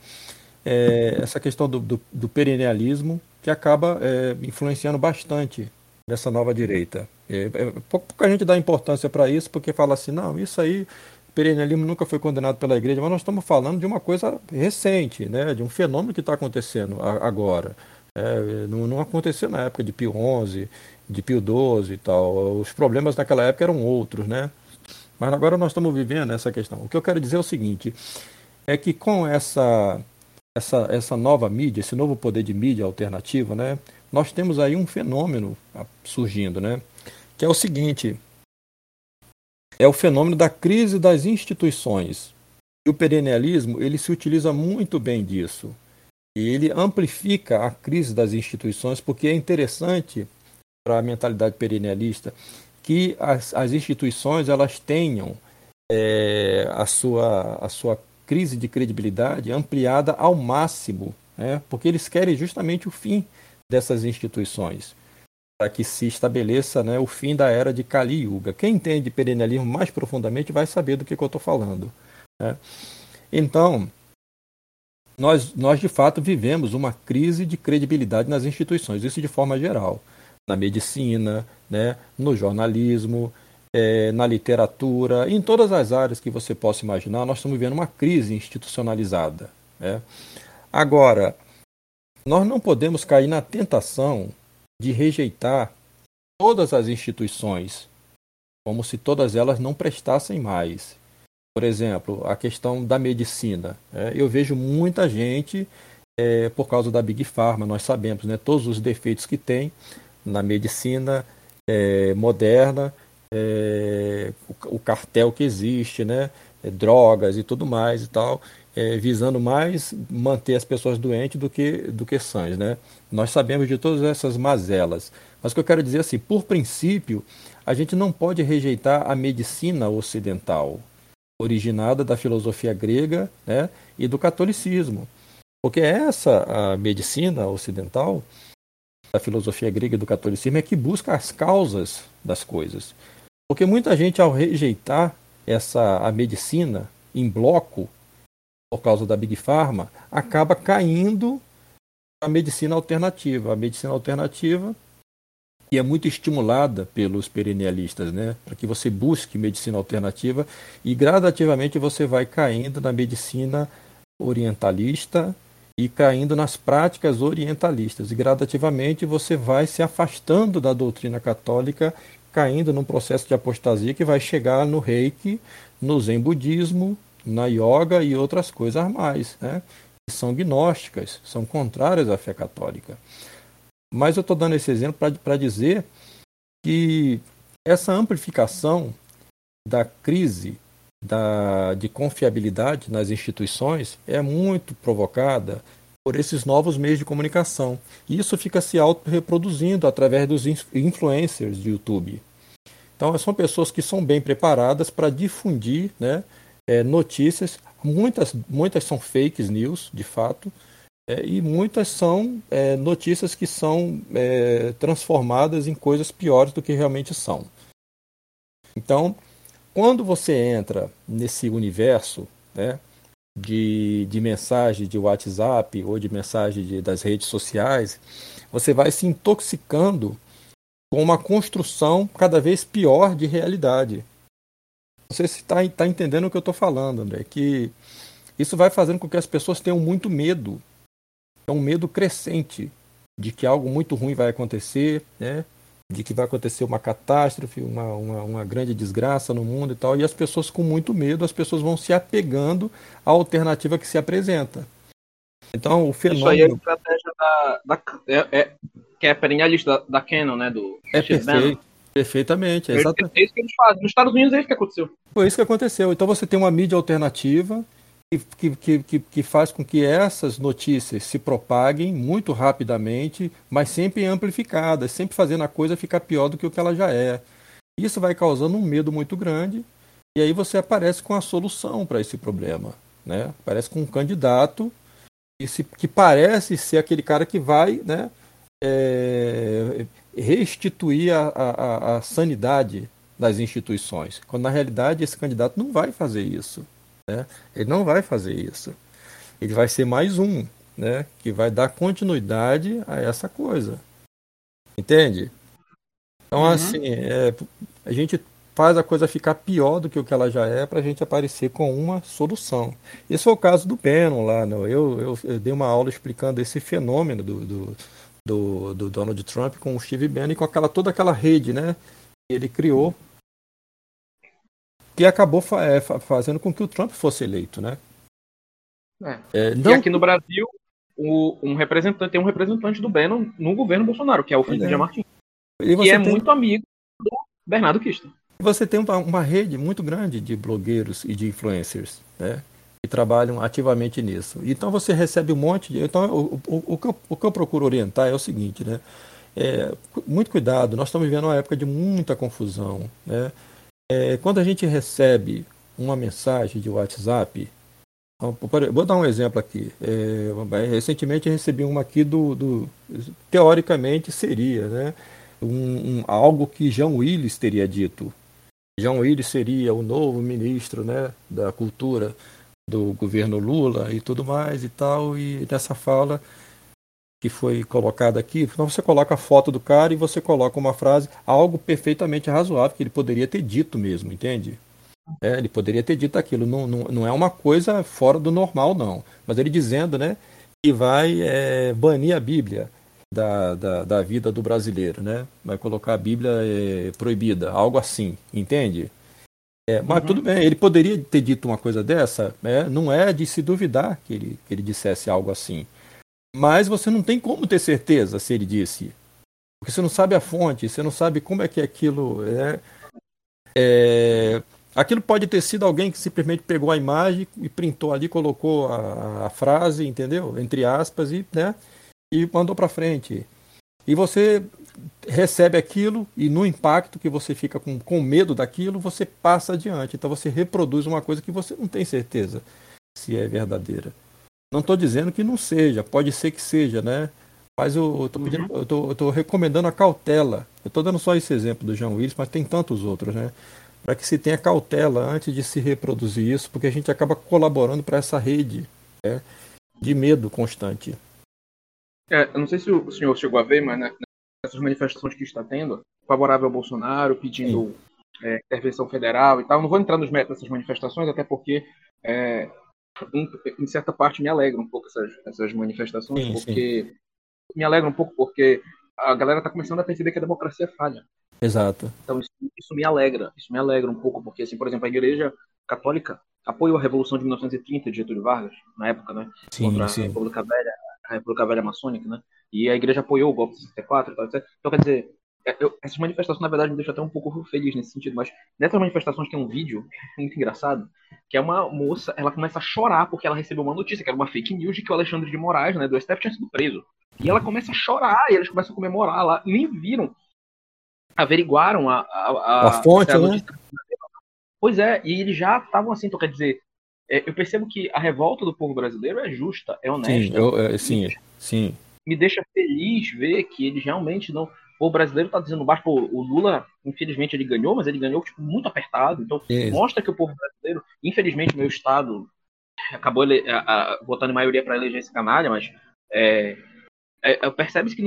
é, essa questão do, do, do, perennialismo que acaba é, influenciando bastante nessa nova direita. É, é pouca gente dá importância para isso porque fala assim, não, isso aí, perennialismo nunca foi condenado pela igreja, mas nós estamos falando de uma coisa recente, né, de um fenômeno que está acontecendo agora. É, não, não, aconteceu na época de Pio XI, de Pio XII e tal. Os problemas naquela época eram outros, né? Mas agora nós estamos vivendo essa questão. O que eu quero dizer é o seguinte, é que com essa essa, essa nova mídia, esse novo poder de mídia alternativa, né, nós temos aí um fenômeno surgindo, né, que é o seguinte: é o fenômeno da crise das instituições. E o perennialismo ele se utiliza muito bem disso. E ele amplifica a crise das instituições, porque é interessante para a mentalidade perennialista que as, as instituições elas tenham é, a, sua, a sua crise de credibilidade ampliada ao máximo, né? porque eles querem justamente o fim dessas instituições, para que se estabeleça né, o fim da era de Kali Yuga. Quem entende perennialismo mais profundamente vai saber do que, que eu estou falando. Né? Então, nós, nós de fato vivemos uma crise de credibilidade nas instituições, isso de forma geral, na medicina, né, no jornalismo, é, na literatura, em todas as áreas que você possa imaginar, nós estamos vivendo uma crise institucionalizada. Né? Agora, nós não podemos cair na tentação de rejeitar todas as instituições, como se todas elas não prestassem mais. Por exemplo, a questão da medicina. É, eu vejo muita gente, é, por causa da Big Pharma, nós sabemos né, todos os defeitos que tem na medicina é, moderna, é, o, o, cartel que existe, né, é, drogas e tudo mais e tal, é, visando mais manter as pessoas doentes do que, do que sãs. Né? Nós sabemos de todas essas mazelas. Mas o que eu quero dizer assim, por princípio, a gente não pode rejeitar a medicina ocidental originada da filosofia grega né, e do catolicismo. Porque essa a medicina ocidental, da filosofia grega e do catolicismo, é que busca as causas das coisas. Porque muita gente, ao rejeitar essa a medicina em bloco, por causa da Big Pharma, acaba caindo a medicina alternativa. A medicina alternativa e é muito estimulada pelos perennialistas, né? Para que você busque medicina alternativa e gradativamente você vai caindo na medicina orientalista e caindo nas práticas orientalistas. E gradativamente você vai se afastando da doutrina católica, caindo num processo de apostasia que vai chegar no reiki, no zen budismo, na yoga e outras coisas mais, né? São gnósticas, são contrárias à fé católica. Mas eu estou dando esse exemplo para dizer que essa amplificação da crise da, de confiabilidade nas instituições é muito provocada por esses novos meios de comunicação. E isso fica se auto-reproduzindo através dos influencers de YouTube. Então, são pessoas que são bem preparadas para difundir né, é, notícias. Muitas, muitas são fake news, de fato, é, e muitas são é, notícias que são é, transformadas em coisas piores do que realmente são. Então, quando você entra nesse universo né, de, de mensagem de WhatsApp ou de mensagem de, das redes sociais, você vai se intoxicando com uma construção cada vez pior de realidade. Você está tá entendendo o que eu estou falando, André? Que isso vai fazendo com que as pessoas tenham muito medo é um medo crescente de que algo muito ruim vai acontecer, né? De que vai acontecer uma catástrofe, uma, uma, uma, grande desgraça no mundo e tal, e as pessoas com muito medo, as pessoas vão se apegando à alternativa que se apresenta. Então, o fenômeno... Isso aí é a estratégia da... da é, é, que é perennialista da, da Canon, né? Do é perfeito, perfeitamente. É exatamente. É isso que eles fazem. Nos Estados Unidos é isso que aconteceu. Foi isso que aconteceu. Então você tem uma mídia alternativa que, que, que, que, faz com que essas notícias se propaguem muito rapidamente, mas sempre amplificadas, sempre fazendo a coisa ficar pior do que o que ela já é. Isso vai causando um medo muito grande, e aí você aparece com a solução para esse problema. Né? Aparece com um candidato que, parece ser aquele cara que vai né, é, restituir a, a, a sanidade das instituições, quando na realidade esse candidato não vai fazer isso. Né? Ele não vai fazer isso. Ele vai ser mais um, né? Que vai dar continuidade a essa coisa. Entende? Então, uhum. assim, é, a gente faz a coisa ficar pior do que o que ela já é para a gente aparecer com uma solução. Esse foi o caso do Bannon lá. Né? Eu, eu, eu, dei uma aula explicando esse fenômeno do, do, do, do Donald Trump com o Steve Bannon e com aquela, toda aquela rede né, que ele criou que acabou é, fazendo com que o Trump fosse eleito, né? É. É, não... E aqui no Brasil, o, um representante tem um representante do Bannon no governo Bolsonaro, que é o Felipe é. Martins, que é tem... muito amigo do Bernardo Kista. Você tem uma, uma, rede muito grande de blogueiros e de influencers, né? Que trabalham ativamente nisso. Então você recebe um monte de. Então, o, o, o, que, eu, o que eu procuro orientar é o seguinte, né? É, muito cuidado, nós estamos vivendo uma época de muita confusão, né? É, quando a gente recebe uma mensagem de WhatsApp, vou dar um exemplo aqui. É, recentemente recebi uma aqui do, do teoricamente seria, né, um, um, algo que Jean Willis teria dito. João Willis seria o novo ministro né, da cultura do governo Lula e tudo mais e tal, e nessa fala que foi colocada aqui, então você coloca a foto do cara e você coloca uma frase, algo perfeitamente razoável que ele poderia ter dito mesmo, entende? É, ele poderia ter dito aquilo, não, não, não é uma coisa fora do normal, não. Mas ele dizendo né, que vai é, banir a Bíblia da, da, da, vida do brasileiro, né? Vai colocar a Bíblia é, proibida, algo assim, entende? É, mas uhum. tudo bem, ele poderia ter dito uma coisa dessa, né? não é de se duvidar que ele, que ele dissesse algo assim. Mas você não tem como ter certeza se ele disse. Porque você não sabe a fonte, você não sabe como é que aquilo é. é aquilo pode ter sido alguém que simplesmente pegou a imagem e printou ali, colocou a, a frase, entendeu? Entre aspas, e, né? e mandou para frente. E você recebe aquilo e no impacto que você fica com, com medo daquilo, você passa adiante. Então você reproduz uma coisa que você não tem certeza se é verdadeira. Não estou dizendo que não seja, pode ser que seja, né? Mas eu estou uhum. eu tô, eu tô recomendando a cautela. Eu estou dando só esse exemplo do João Willis, mas tem tantos outros, né? Para que se tenha cautela antes de se reproduzir isso, porque a gente acaba colaborando para essa rede né? de medo constante. É, eu não sei se o senhor chegou a ver, mas né, essas manifestações que está tendo, favorável ao Bolsonaro, pedindo é, intervenção federal e tal. Não vou entrar nos métodos dessas manifestações, até porque é, em, em, certa parte me alegra um pouco essas, essas manifestações, sim, porque sim. me alegra um pouco porque a galera está começando a perceber que a democracia é falha. Exato. Então isso, isso, me alegra, isso me alegra um pouco, porque assim, por exemplo, a Igreja Católica apoiou a Revolução de 1930 de Getúlio Vargas, na época, né? Sim, contra sim. a República Velha, a República Velha Maçônica, né? E a Igreja apoiou o golpe de 64 e tal, etc. Então, quer dizer, eu, essas manifestações, na verdade, me deixam até um pouco feliz nesse sentido, mas nessas manifestações tem um vídeo muito engraçado, que é uma moça, ela começa a chorar porque ela recebeu uma notícia, que era uma fake news de que o Alexandre de Moraes, né, do STF, tinha sido preso. E ela começa a chorar, e eles começam a comemorar lá, e nem viram, averiguaram a, a, a, a fonte, a né? Pois é, e eles já estavam assim, então quer dizer, é, eu percebo que a revolta do povo brasileiro é justa, é honesta. Sim, eu, é, sim, sim. Me deixa feliz ver que eles realmente não o brasileiro está dizendo baixo, o Lula, infelizmente, ele ganhou, mas ele ganhou tipo, muito apertado. Então, Isso. mostra que o povo brasileiro, infelizmente, meu estado acabou ele, a, a, votando em maioria para eleger esse canalha, mas é, é, é percebe-se que,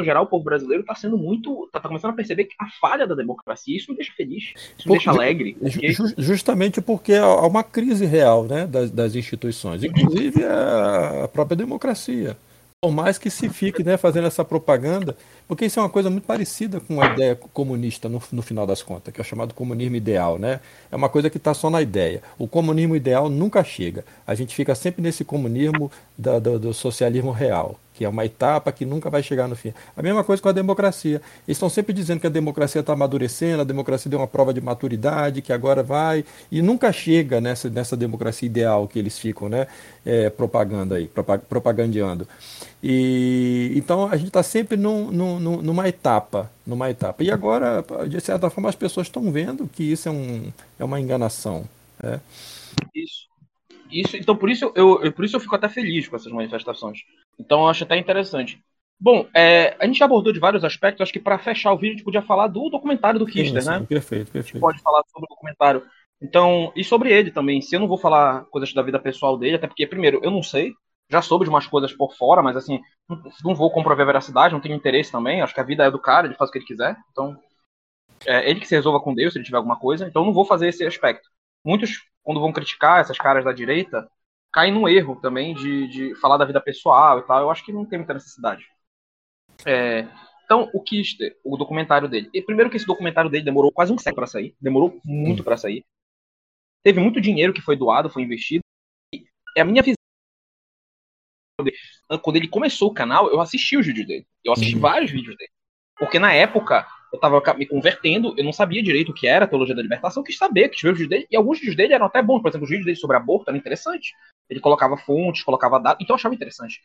no geral, o povo brasileiro está sendo muito. está tá começando a perceber a falha da democracia. Isso me deixa feliz, isso me deixa alegre. Porque... Justamente porque há uma crise real né, das, das instituições, inclusive a própria democracia por mais que se fique né, fazendo essa propaganda, porque isso é uma coisa muito parecida com a ideia comunista no, no final das contas, que é o chamado comunismo ideal, né? É uma coisa que está só na ideia. O comunismo ideal nunca chega. A gente fica sempre nesse comunismo da, do, do socialismo real que é uma etapa que nunca vai chegar no fim. A mesma coisa com a democracia. Eles estão sempre dizendo que a democracia está amadurecendo, a democracia deu uma prova de maturidade, que agora vai, e nunca chega nessa, nessa democracia ideal que eles ficam né, é, propaganda aí, propagandeando. E, então a gente está sempre num, num, numa etapa, numa etapa. E agora, de certa forma, as pessoas estão vendo que isso é, um, é uma enganação. Né? Isso. Isso, então por isso eu, por isso eu fico até feliz com essas manifestações. Então eu acho até interessante. Bom, é, a gente já abordou de vários aspectos. Acho que para fechar o vídeo a gente podia falar do documentário do Kister, sim, sim, né? Perfeito, perfeito. A gente pode falar sobre o documentário. Então, e sobre ele também. Se eu não vou falar coisas da vida pessoal dele, até porque, primeiro, eu não sei. Já soube de umas coisas por fora, mas assim, não vou comprovar a veracidade, não tenho interesse também. Acho que a vida é do cara, ele faz o que ele quiser. Então, é ele que se resolva com Deus se ele tiver alguma coisa. Então, não vou fazer esse aspecto. Muitos, quando vão criticar essas caras da direita, cai no erro também de, de falar da vida pessoal e tal. Eu acho que não tem muita necessidade. É, então, o Kister, o documentário dele. E primeiro que esse documentário dele demorou quase um século para sair. Demorou muito para sair. Teve muito dinheiro que foi doado, foi investido. E é a minha visão. Quando ele começou o canal, eu assisti os vídeos dele. Eu assisti uhum. vários vídeos dele. Porque na época, eu estava me convertendo, eu não sabia direito o que era a teologia da libertação, eu quis saber, que os vídeos dele, e alguns vídeos dele eram até bons, por exemplo, os vídeos dele sobre aborto eram interessantes. Ele colocava fontes, colocava dados, então eu achava interessante.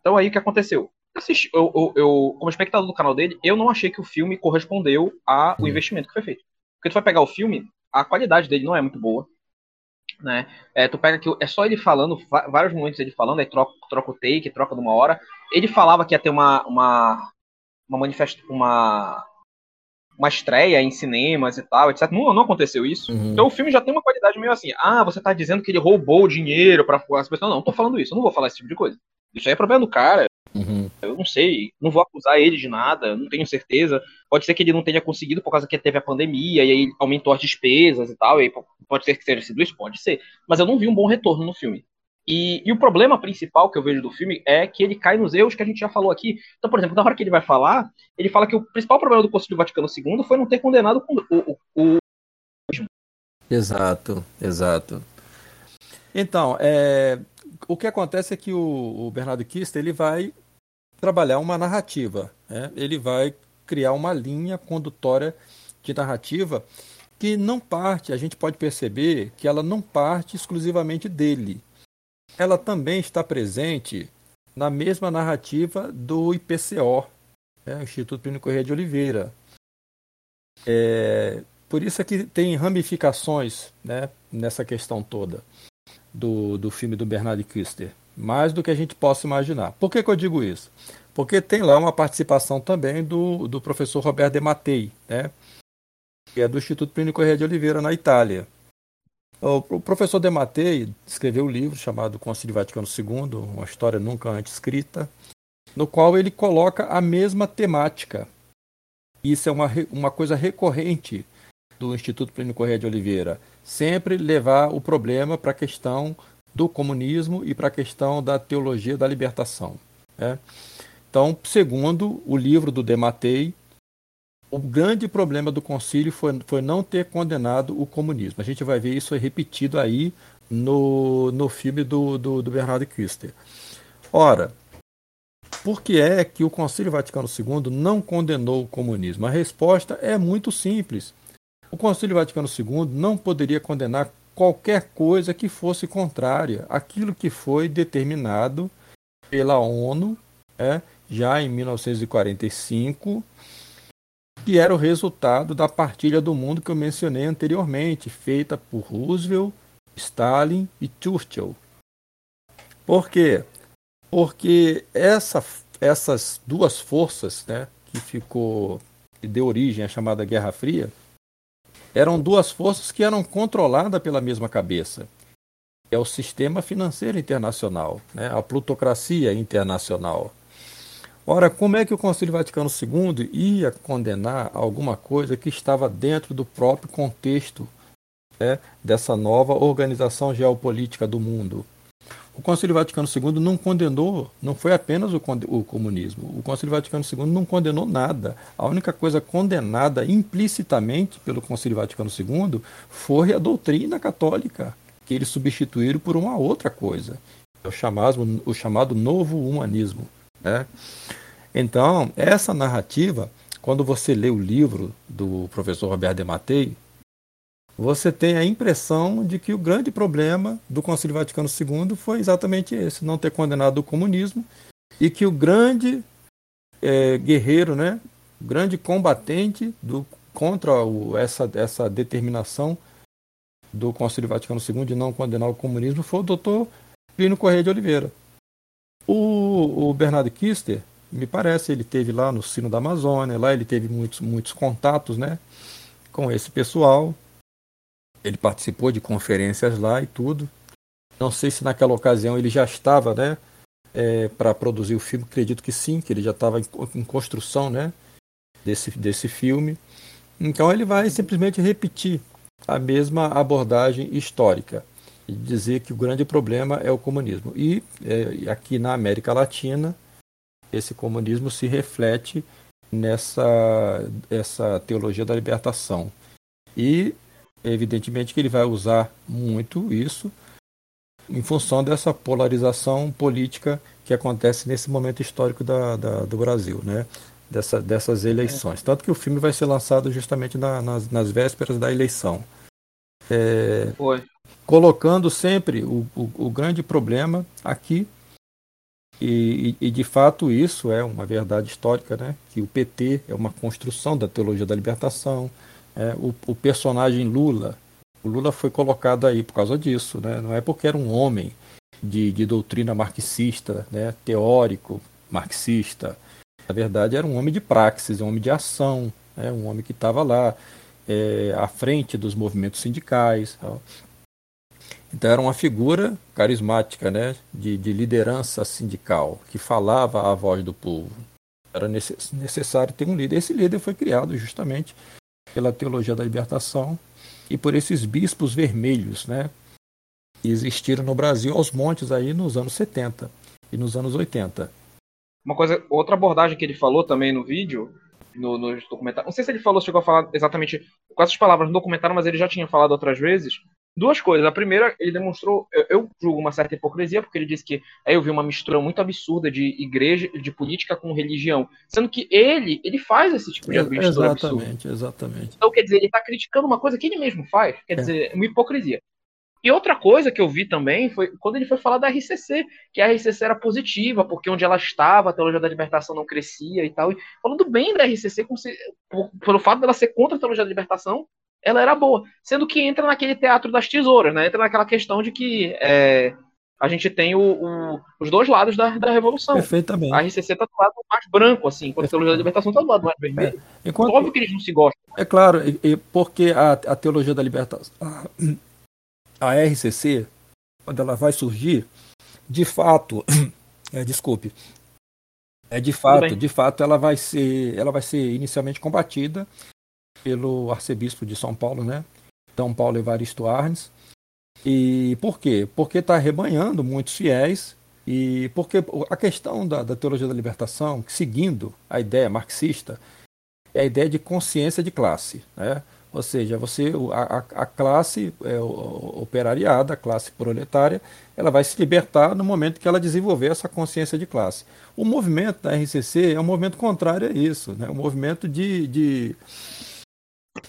Então aí o que aconteceu? Assisti, eu, eu, eu, como espectador do canal dele, eu não achei que o filme correspondeu ao uhum. investimento que foi feito. Porque tu vai pegar o filme, a qualidade dele não é muito boa. Né? É, tu pega que é só ele falando, vários momentos ele falando, aí troca, troca o take, troca de uma hora. Ele falava que ia ter uma, uma, uma manifesta, uma uma estreia em cinemas e tal, etc. Não, não aconteceu isso. Uhum. Então o filme já tem uma qualidade meio assim. Ah, você tá dizendo que ele roubou o dinheiro para as pessoas. Não, não tô falando isso. Eu não vou falar esse tipo de coisa. Isso aí é problema do cara. Uhum. Eu não sei, não vou acusar ele de nada, não tenho certeza. Pode ser que ele não tenha conseguido por causa que teve a pandemia e aí aumentou as despesas e tal. E pode ser que seja sido isso, pode ser. Mas eu não vi um bom retorno no filme. E, e, o problema principal que eu vejo do filme é que ele cai nos erros que a gente já falou aqui. Então, por exemplo, na hora que ele vai falar, ele fala que o principal problema do Concílio Vaticano II foi não ter condenado o, o, o... Exato, exato. Então, é, o que acontece é que o, o Bernardo Kister ele vai trabalhar uma narrativa, né? ele vai criar uma linha condutória de narrativa que não parte, a gente pode perceber que ela não parte exclusivamente dele ela também está presente na mesma narrativa do IPCO, né, Instituto Plínio Correia de Oliveira. É, por isso é que tem ramificações né, nessa questão toda do, do filme do Bernard Kister, mais do que a gente possa imaginar. Por que, que eu digo isso? Porque tem lá uma participação também do, do professor Roberto de Mattei, né, que é do Instituto Plínio Correia de Oliveira, na Itália. O professor Dematei escreveu um livro chamado Concílio Vaticano II, uma história nunca antes escrita, no qual ele coloca a mesma temática. Isso é uma, uma coisa recorrente do Instituto Plínio Correia de Oliveira, sempre levar o problema para a questão do comunismo e para a questão da teologia da libertação. Né? Então, segundo o livro do Dematei, o grande problema do concílio foi, foi não ter condenado o comunismo. A gente vai ver isso repetido aí no, no filme do, do, do Bernardo Kister. Ora, por que é que o Concílio Vaticano II não condenou o comunismo? A resposta é muito simples. O Concílio Vaticano II não poderia condenar qualquer coisa que fosse contrária àquilo que foi determinado pela ONU é, já em 1945 que era o resultado da partilha do mundo que eu mencionei anteriormente, feita por Roosevelt, Stalin e Churchill. Por quê? Porque essa, essas duas forças, né, que ficou que deu origem à chamada Guerra Fria, eram duas forças que eram controladas pela mesma cabeça. É o sistema financeiro internacional, né, a plutocracia internacional. Ora, como é que o Concílio Vaticano II ia condenar alguma coisa que estava dentro do próprio contexto né, dessa nova organização geopolítica do mundo? O Concílio Vaticano II não condenou, não foi apenas o, o, comunismo. O Concílio Vaticano II não condenou nada. A única coisa condenada implicitamente pelo Concílio Vaticano II foi a doutrina católica, que eles substituíram por uma outra coisa, o chamado, o chamado novo humanismo. Né? Então, essa narrativa, quando você lê o livro do professor Roberto de Matei, você tem a impressão de que o grande problema do Concílio Vaticano II foi exatamente esse, não ter condenado o comunismo, e que o grande é, guerreiro, né, o grande combatente do, contra o, essa, essa determinação do Concílio Vaticano II de não condenar o comunismo foi o doutor Plínio Correia de Oliveira. O, o Bernardo Kister, me parece, ele teve lá no Sino da Amazônia, lá ele teve muitos, muitos contatos né, com esse pessoal. Ele participou de conferências lá e tudo. Não sei se naquela ocasião ele já estava né, é, para produzir o filme, acredito que sim, que ele já estava em, em construção né, desse, desse filme. Então ele vai simplesmente repetir a mesma abordagem histórica e dizer que o grande problema é o comunismo. E é, aqui na América Latina, esse comunismo se reflete nessa essa teologia da libertação. E, evidentemente, que ele vai usar muito isso em função dessa polarização política que acontece nesse momento histórico da, da do Brasil, né? Dessa, dessas eleições. Tanto que o filme vai ser lançado justamente na, nas, nas vésperas da eleição. É, colocando sempre o, o, o, grande problema aqui, e, e, e, de fato isso é uma verdade histórica, né? que o PT é uma construção da teologia da libertação. É, o, o, personagem Lula, o Lula foi colocado aí por causa disso, né? não é porque era um homem de, de doutrina marxista, né? teórico marxista. Na verdade, era um homem de praxis, um homem de ação, né? um homem que estava lá é, à frente dos movimentos sindicais. Tal. Então era uma figura carismática, né, de, de, liderança sindical, que falava a voz do povo. Era necessário ter um líder. Esse líder foi criado justamente pela teologia da libertação e por esses bispos vermelhos, né, que existiram no Brasil aos montes aí nos anos 70 e nos anos 80. Uma coisa, outra abordagem que ele falou também no vídeo, no, no documentário, não sei se ele falou, chegou a falar exatamente com essas palavras no documentário, mas ele já tinha falado outras vezes, duas coisas. A primeira, ele demonstrou, eu, eu, julgo uma certa hipocrisia, porque ele disse que aí eu vi uma mistura muito absurda de igreja, de política com religião, sendo que ele, ele faz esse tipo de mistura exatamente, absurda. Exatamente, Então, quer dizer, ele está criticando uma coisa que ele mesmo faz, quer é. dizer, uma hipocrisia. E outra coisa que eu vi também foi quando ele foi falar da RCC, que a RCC era positiva, porque onde ela estava, a teologia da libertação não crescia e tal. E falando bem da RCC, se, por, pelo fato dela ser contra a teologia da libertação, ela era boa. Sendo que entra naquele teatro das tesouras, né? Entra naquela questão de que é, a gente tem o, o, os dois lados da, da revolução. Perfeitamente. A RCC está do lado mais branco, assim, enquanto a teologia da libertação está do lado mais vermelho. É. Enquanto... Óbvio que eles não se gostam. É claro, e, porque a, a teologia da libertação. A, RCC, quando ela vai surgir, de fato. <coughs> É, desculpe. É de fato, de fato, ela vai ser, ela vai ser inicialmente combatida pelo arcebispo de São Paulo, né? São Paulo Evaristo Arnes. E por quê? Porque está rebanhando muitos fiéis e porque a questão da, da, teologia da libertação, seguindo a ideia marxista, é a ideia de consciência de classe. Né? Ou seja, você a, a classe é, operariada, a classe proletária, ela vai se libertar no momento que ela desenvolver essa consciência de classe. O movimento da RCC é um movimento contrário a isso, né? um movimento de, de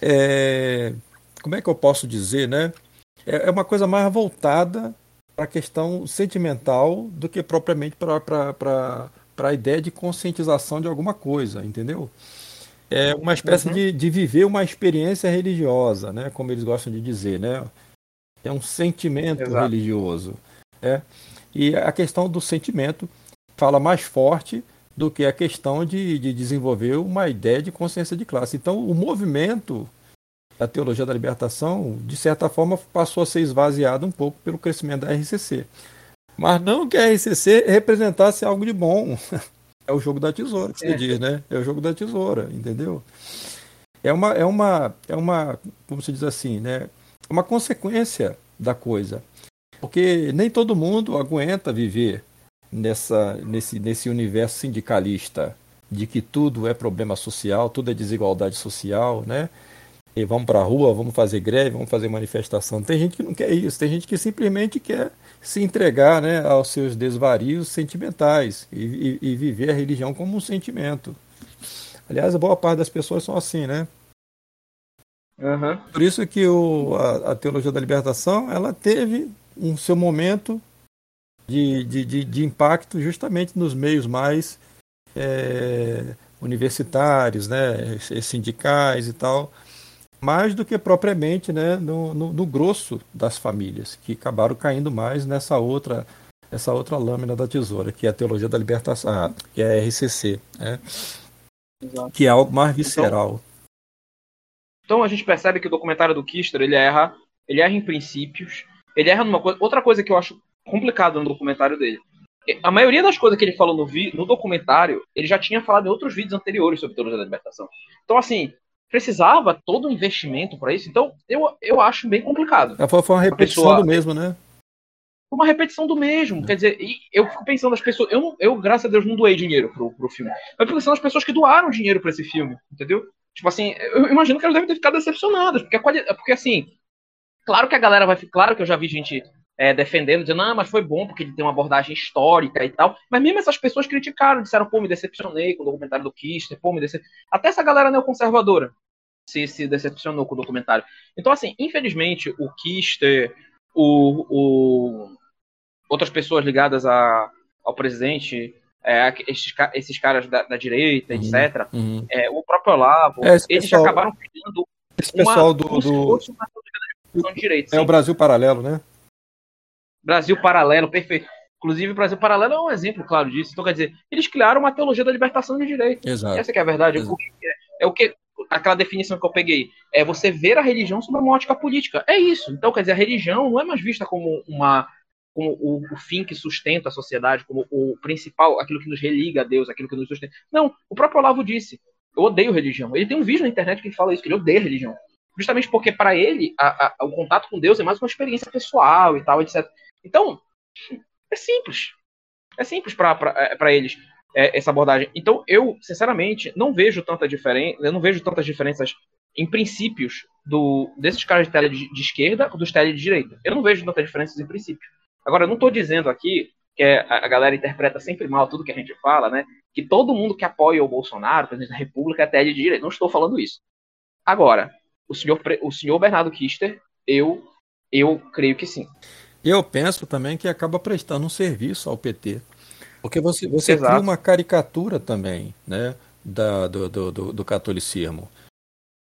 é, como é que eu posso dizer, né? É, é uma coisa mais voltada para a questão sentimental do que propriamente para a ideia de conscientização de alguma coisa, entendeu? É uma espécie uhum. de, de viver uma experiência religiosa, né? Como eles gostam de dizer, né? É um sentimento Exato. religioso. É? E a questão do sentimento fala mais forte do que a questão de, de desenvolver uma ideia de consciência de classe. Então, o movimento da teologia da libertação, de certa forma, passou a ser esvaziado um pouco pelo crescimento da RCC. Mas não que a RCC representasse algo de bom. <laughs> É o jogo da tesoura que você é. diz, né? É o jogo da tesoura, entendeu? É uma, é uma, é uma, como se diz assim, né? É uma consequência da coisa. Porque nem todo mundo aguenta viver nessa, nesse, nesse universo sindicalista de que tudo é problema social, tudo é desigualdade social, né? E vamos para a rua, vamos fazer greve, vamos fazer manifestação. Tem gente que não quer isso, tem gente que simplesmente quer se entregar né, aos seus desvarios sentimentais e, e, e viver a religião como um sentimento. Aliás, a boa parte das pessoas são assim, né? Uhum. Por isso que o, a, a, teologia da libertação ela teve um seu momento de, de, de, de impacto justamente nos meios mais é, universitários, né, sindicais e tal, mais do que propriamente né, no, no, no, grosso das famílias, que acabaram caindo mais nessa outra essa outra lâmina da tesoura, que é a teologia da libertação, ah, que é a RCC, né, que é algo mais visceral. Então, então, a gente percebe que o documentário do Kister ele erra, ele erra em princípios, ele erra numa coisa. Outra coisa que eu acho complicado no documentário dele. A maioria das coisas que ele falou no, vi, no documentário, ele já tinha falado em outros vídeos anteriores sobre teologia da libertação. Então, assim, precisava todo um investimento para isso. Então, eu, eu acho bem complicado. É, foi, foi uma repetição pessoa, do mesmo, né? Uma repetição do mesmo. É. Quer dizer, eu fico pensando nas pessoas. Eu, eu, graças a Deus, não doei dinheiro pro, pro filme. Mas eu fico pensando nas pessoas que doaram dinheiro para esse filme, entendeu? Tipo assim, eu imagino que elas devem ter ficado decepcionadas. Porque, porque assim, claro que a galera vai ficar. Claro que eu já vi gente é, defendendo, dizendo, ah, mas foi bom porque ele tem uma abordagem histórica e tal. Mas mesmo essas pessoas criticaram, disseram, pô, me decepcionei com o documentário do Kister, pô, me decepcionei. Até essa galera neoconservadora se, se decepcionou com o documentário. Então, assim, infelizmente, o Kister, o, o outras pessoas ligadas a, ao presidente, é, esses, esses caras da, da direita, uhum, etc., uhum. É, o próprio Olavo, é, eles pessoal, acabaram criando esse pessoal uma, do, do... Uma de direita, é sim. o Brasil Paralelo, né? Brasil Paralelo, perfeito. Inclusive, o Brasil Paralelo é um exemplo claro disso. Então, quer dizer, eles criaram uma teologia da libertação de direito. Exato. Essa é a verdade. É o que aquela definição que eu peguei, é você ver a religião sob uma ótica política. É isso. Então, quer dizer, a religião não é mais vista como uma como o, o, fim que sustenta a sociedade, como o principal, aquilo que nos religa a Deus, aquilo que nos sustenta. Não, o próprio Olavo disse: eu odeio religião. Ele tem um vídeo na internet que ele fala isso, que ele odeia religião. Justamente porque, para ele, a, a, o contato com Deus é mais uma experiência pessoal e tal, etc. Então, é simples. É simples para é, eles é, essa abordagem. Então, eu, sinceramente, não vejo tanta diferença, eu não vejo tantas diferenças em princípios do, desses caras de tele de, de esquerda dos tele de direita. Eu não vejo tantas diferenças em princípio. Agora, eu não estou dizendo aqui que é, a galera interpreta sempre mal tudo que a gente fala, né? Que todo mundo que apoia o Bolsonaro, presidente da República, é tele de direita. Não estou falando isso. Agora, o senhor, o senhor Bernardo Kister, eu, eu creio que sim. Eu penso também que acaba prestando um serviço ao PT. Porque você, você cria uma caricatura também né, da, do, do, do, do catolicismo.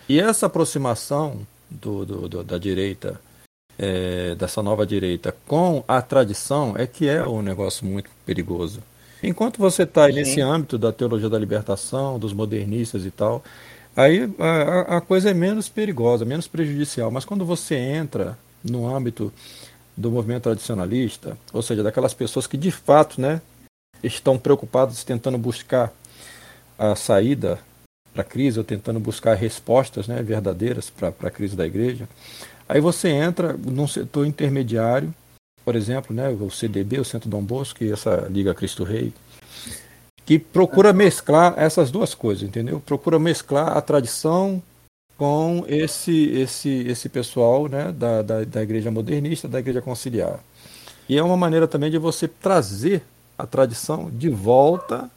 E essa aproximação do, do, do da direita, é, dessa nova direita, com a tradição é que é um negócio muito perigoso. Enquanto você está nesse âmbito da teologia da libertação, dos modernistas e tal, aí a, a coisa é menos perigosa, menos prejudicial. Mas quando você entra no âmbito do movimento tradicionalista, ou seja, daquelas pessoas que de fato né, estão preocupados tentando buscar a saída para a crise, ou tentando buscar respostas né, verdadeiras para a crise da igreja, aí você entra num setor intermediário, por exemplo, né, o CDB, o Centro Dom Bosco, e essa Liga Cristo Rei, que procura mesclar essas duas coisas, entendeu? Procura mesclar a tradição com esse esse esse pessoal né, da, da, da igreja modernista, da igreja conciliar. E é uma maneira também de você trazer a tradição de volta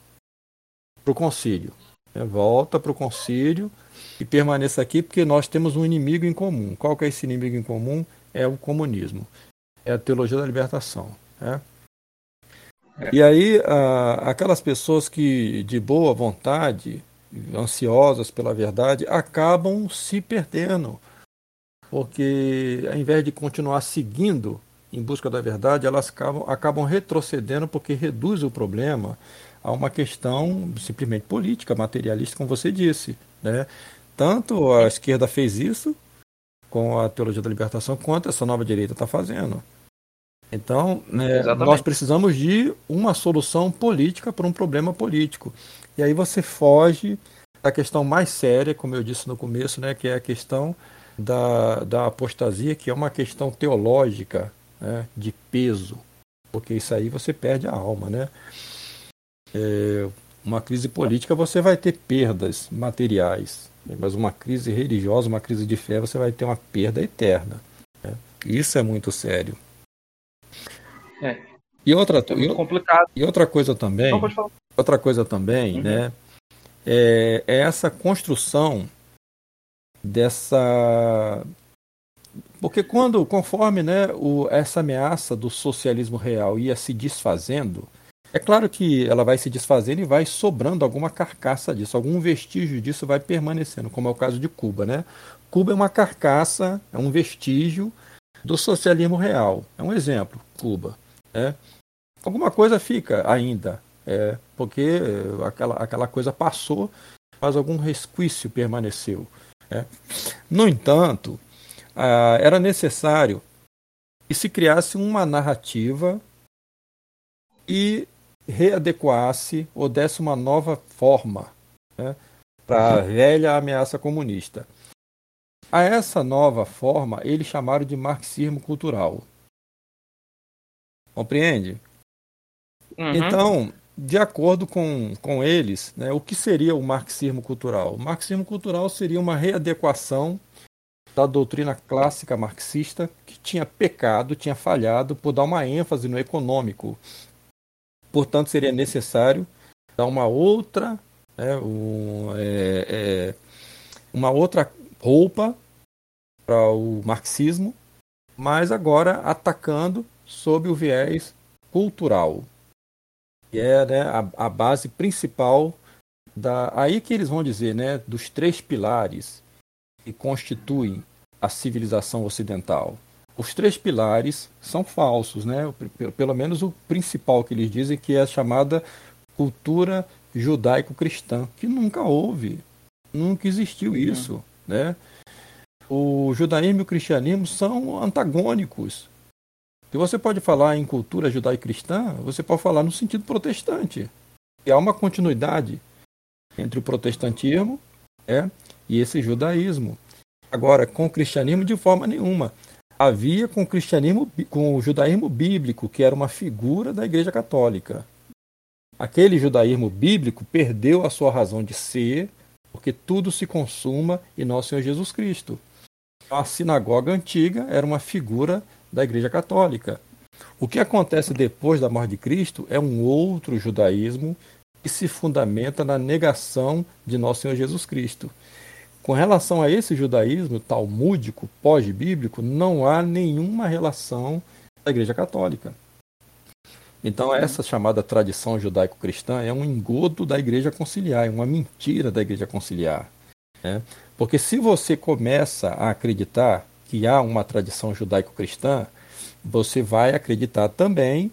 para o concílio. Né? Volta para o concílio e permaneça aqui porque nós temos um inimigo em comum. Qual que é esse inimigo em comum? É o comunismo. É a teologia da libertação. Né? E aí, aquelas pessoas que de boa vontade ansiosas pela verdade, acabam se perdendo. Porque ao invés de continuar seguindo em busca da verdade, elas acabam, acabam retrocedendo porque reduz o problema a uma questão simplesmente política, materialista, como você disse. Né? Tanto a esquerda fez isso com a teologia da libertação, quanto essa nova direita está fazendo. Então, né, nós precisamos de uma solução política para um problema político. E aí você foge da questão mais séria, como eu disse no começo, né, que é a questão da, da apostasia, que é uma questão teológica né, de peso, porque isso aí você perde a alma. Né? É, uma crise política você vai ter perdas materiais, mas uma crise religiosa, uma crise de fé, você vai ter uma perda eterna. Né? Isso é muito sério. É. E outra, é muito complicado. E outra coisa também. Não, pode falar. Outra coisa também, uhum. né? É, é essa construção dessa porque quando conforme né, o, essa ameaça do socialismo real ia se desfazendo é claro que ela vai se desfazendo e vai sobrando alguma carcaça disso algum vestígio disso vai permanecendo como é o caso de Cuba né Cuba é uma carcaça é um vestígio do socialismo real é um exemplo Cuba né? Alguma coisa fica ainda é, porque aquela, aquela coisa passou, mas algum resquício permaneceu. É. No entanto, era necessário que se criasse uma narrativa e readequasse ou desse uma nova forma né, para a velha ameaça comunista. A essa nova forma, eles chamaram de marxismo cultural. Compreende? Uhum. Então, de acordo com, com eles, né, o que seria o marxismo cultural? O marxismo cultural seria uma readequação da doutrina clássica marxista que tinha pecado, tinha falhado por dar uma ênfase no econômico. Portanto, seria necessário dar uma outra, né, um, é, é, uma outra roupa para o marxismo, mas agora atacando sob o viés cultural que é né, a, a, base principal da. Aí que eles vão dizer, né, dos três pilares que constituem a civilização ocidental. Os três pilares são falsos, né? Pelo menos o principal que eles dizem que é a chamada cultura judaico-cristã, que nunca houve. Nunca existiu uhum. isso, né? O judaísmo e o cristianismo são antagônicos. Se você pode falar em cultura judaico-cristã, você pode falar no sentido protestante. E há uma continuidade entre o protestantismo é, e esse judaísmo. Agora, com o cristianismo, de forma nenhuma. Havia com o cristianismo, com o judaísmo bíblico, que era uma figura da Igreja Católica. Aquele judaísmo bíblico perdeu a sua razão de ser, porque tudo se consuma em nosso Senhor Jesus Cristo. A sinagoga antiga era uma figura da Igreja Católica. O que acontece depois da morte de Cristo é um outro judaísmo que se fundamenta na negação de nosso Senhor Jesus Cristo. Com relação a esse judaísmo talmúdico, pós-bíblico, não há nenhuma relação da Igreja Católica. Então, essa chamada tradição judaico-cristã é um engodo da Igreja Conciliar, é uma mentira da Igreja Conciliar. Né? Porque se você começa a acreditar que há uma tradição judaico-cristã, você vai acreditar também,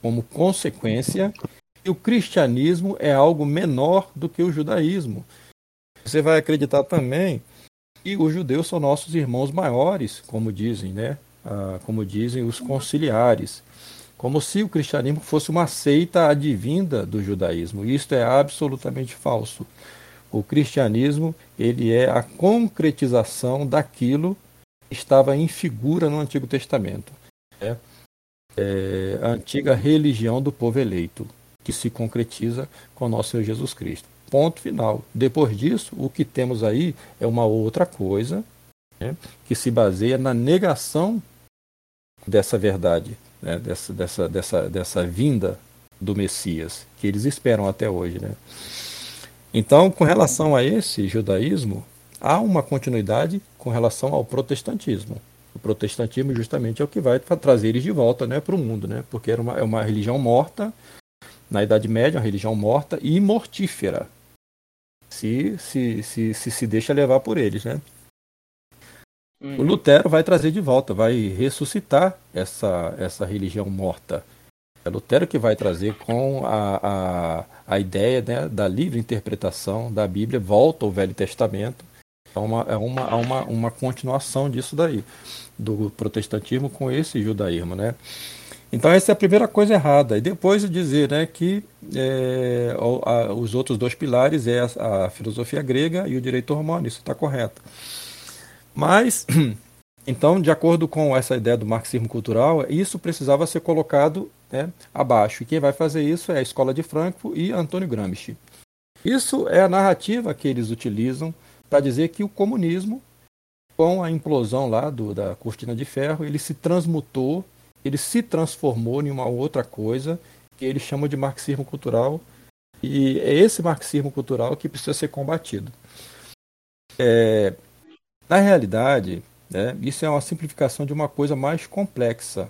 como consequência, que o cristianismo é algo menor do que o judaísmo. Você vai acreditar também que os judeus são nossos irmãos maiores, como dizem, né? Ah, como dizem os conciliares. Como se o cristianismo fosse uma seita advinda do judaísmo. Isto é absolutamente falso. O cristianismo ele é a concretização daquilo estava em figura no Antigo Testamento. É, é a antiga religião do povo eleito que se concretiza com nosso Senhor Jesus Cristo. Ponto final. Depois disso, o que temos aí é uma outra coisa né, que se baseia na negação dessa verdade, né, dessa, dessa, dessa, dessa vinda do Messias, que eles esperam até hoje. Né? Então, com relação a esse judaísmo, há uma continuidade com relação ao protestantismo. O protestantismo justamente é o que vai trazer eles de volta né, para o mundo, né? porque era uma, é uma religião morta, na Idade Média, uma religião morta e mortífera, se se, se, se, se deixa levar por eles, né? Hum. O Lutero vai trazer de volta, vai ressuscitar essa, essa religião morta. É Lutero que vai trazer com a, a, a ideia né, da livre interpretação da Bíblia, volta ao Velho Testamento. É uma, é uma, é uma, uma continuação disso daí, do protestantismo com esse judaísmo, né? Então essa é a primeira coisa errada. E depois dizer né, que é, a, os outros dois pilares é a, a, filosofia grega e o direito romano. Isso está correto. Mas, <clears throat> então, de acordo com essa ideia do marxismo cultural, isso precisava ser colocado né, abaixo. E quem vai fazer isso é a Escola de Frankfurt e Antônio Gramsci. Isso é a narrativa que eles utilizam para dizer que o comunismo, com a implosão lá do, da cortina de ferro, ele se transmutou ele se transformou em uma outra coisa que eles chamam de marxismo cultural e é esse marxismo cultural que precisa ser combatido. É, na realidade, né, isso é uma simplificação de uma coisa mais complexa,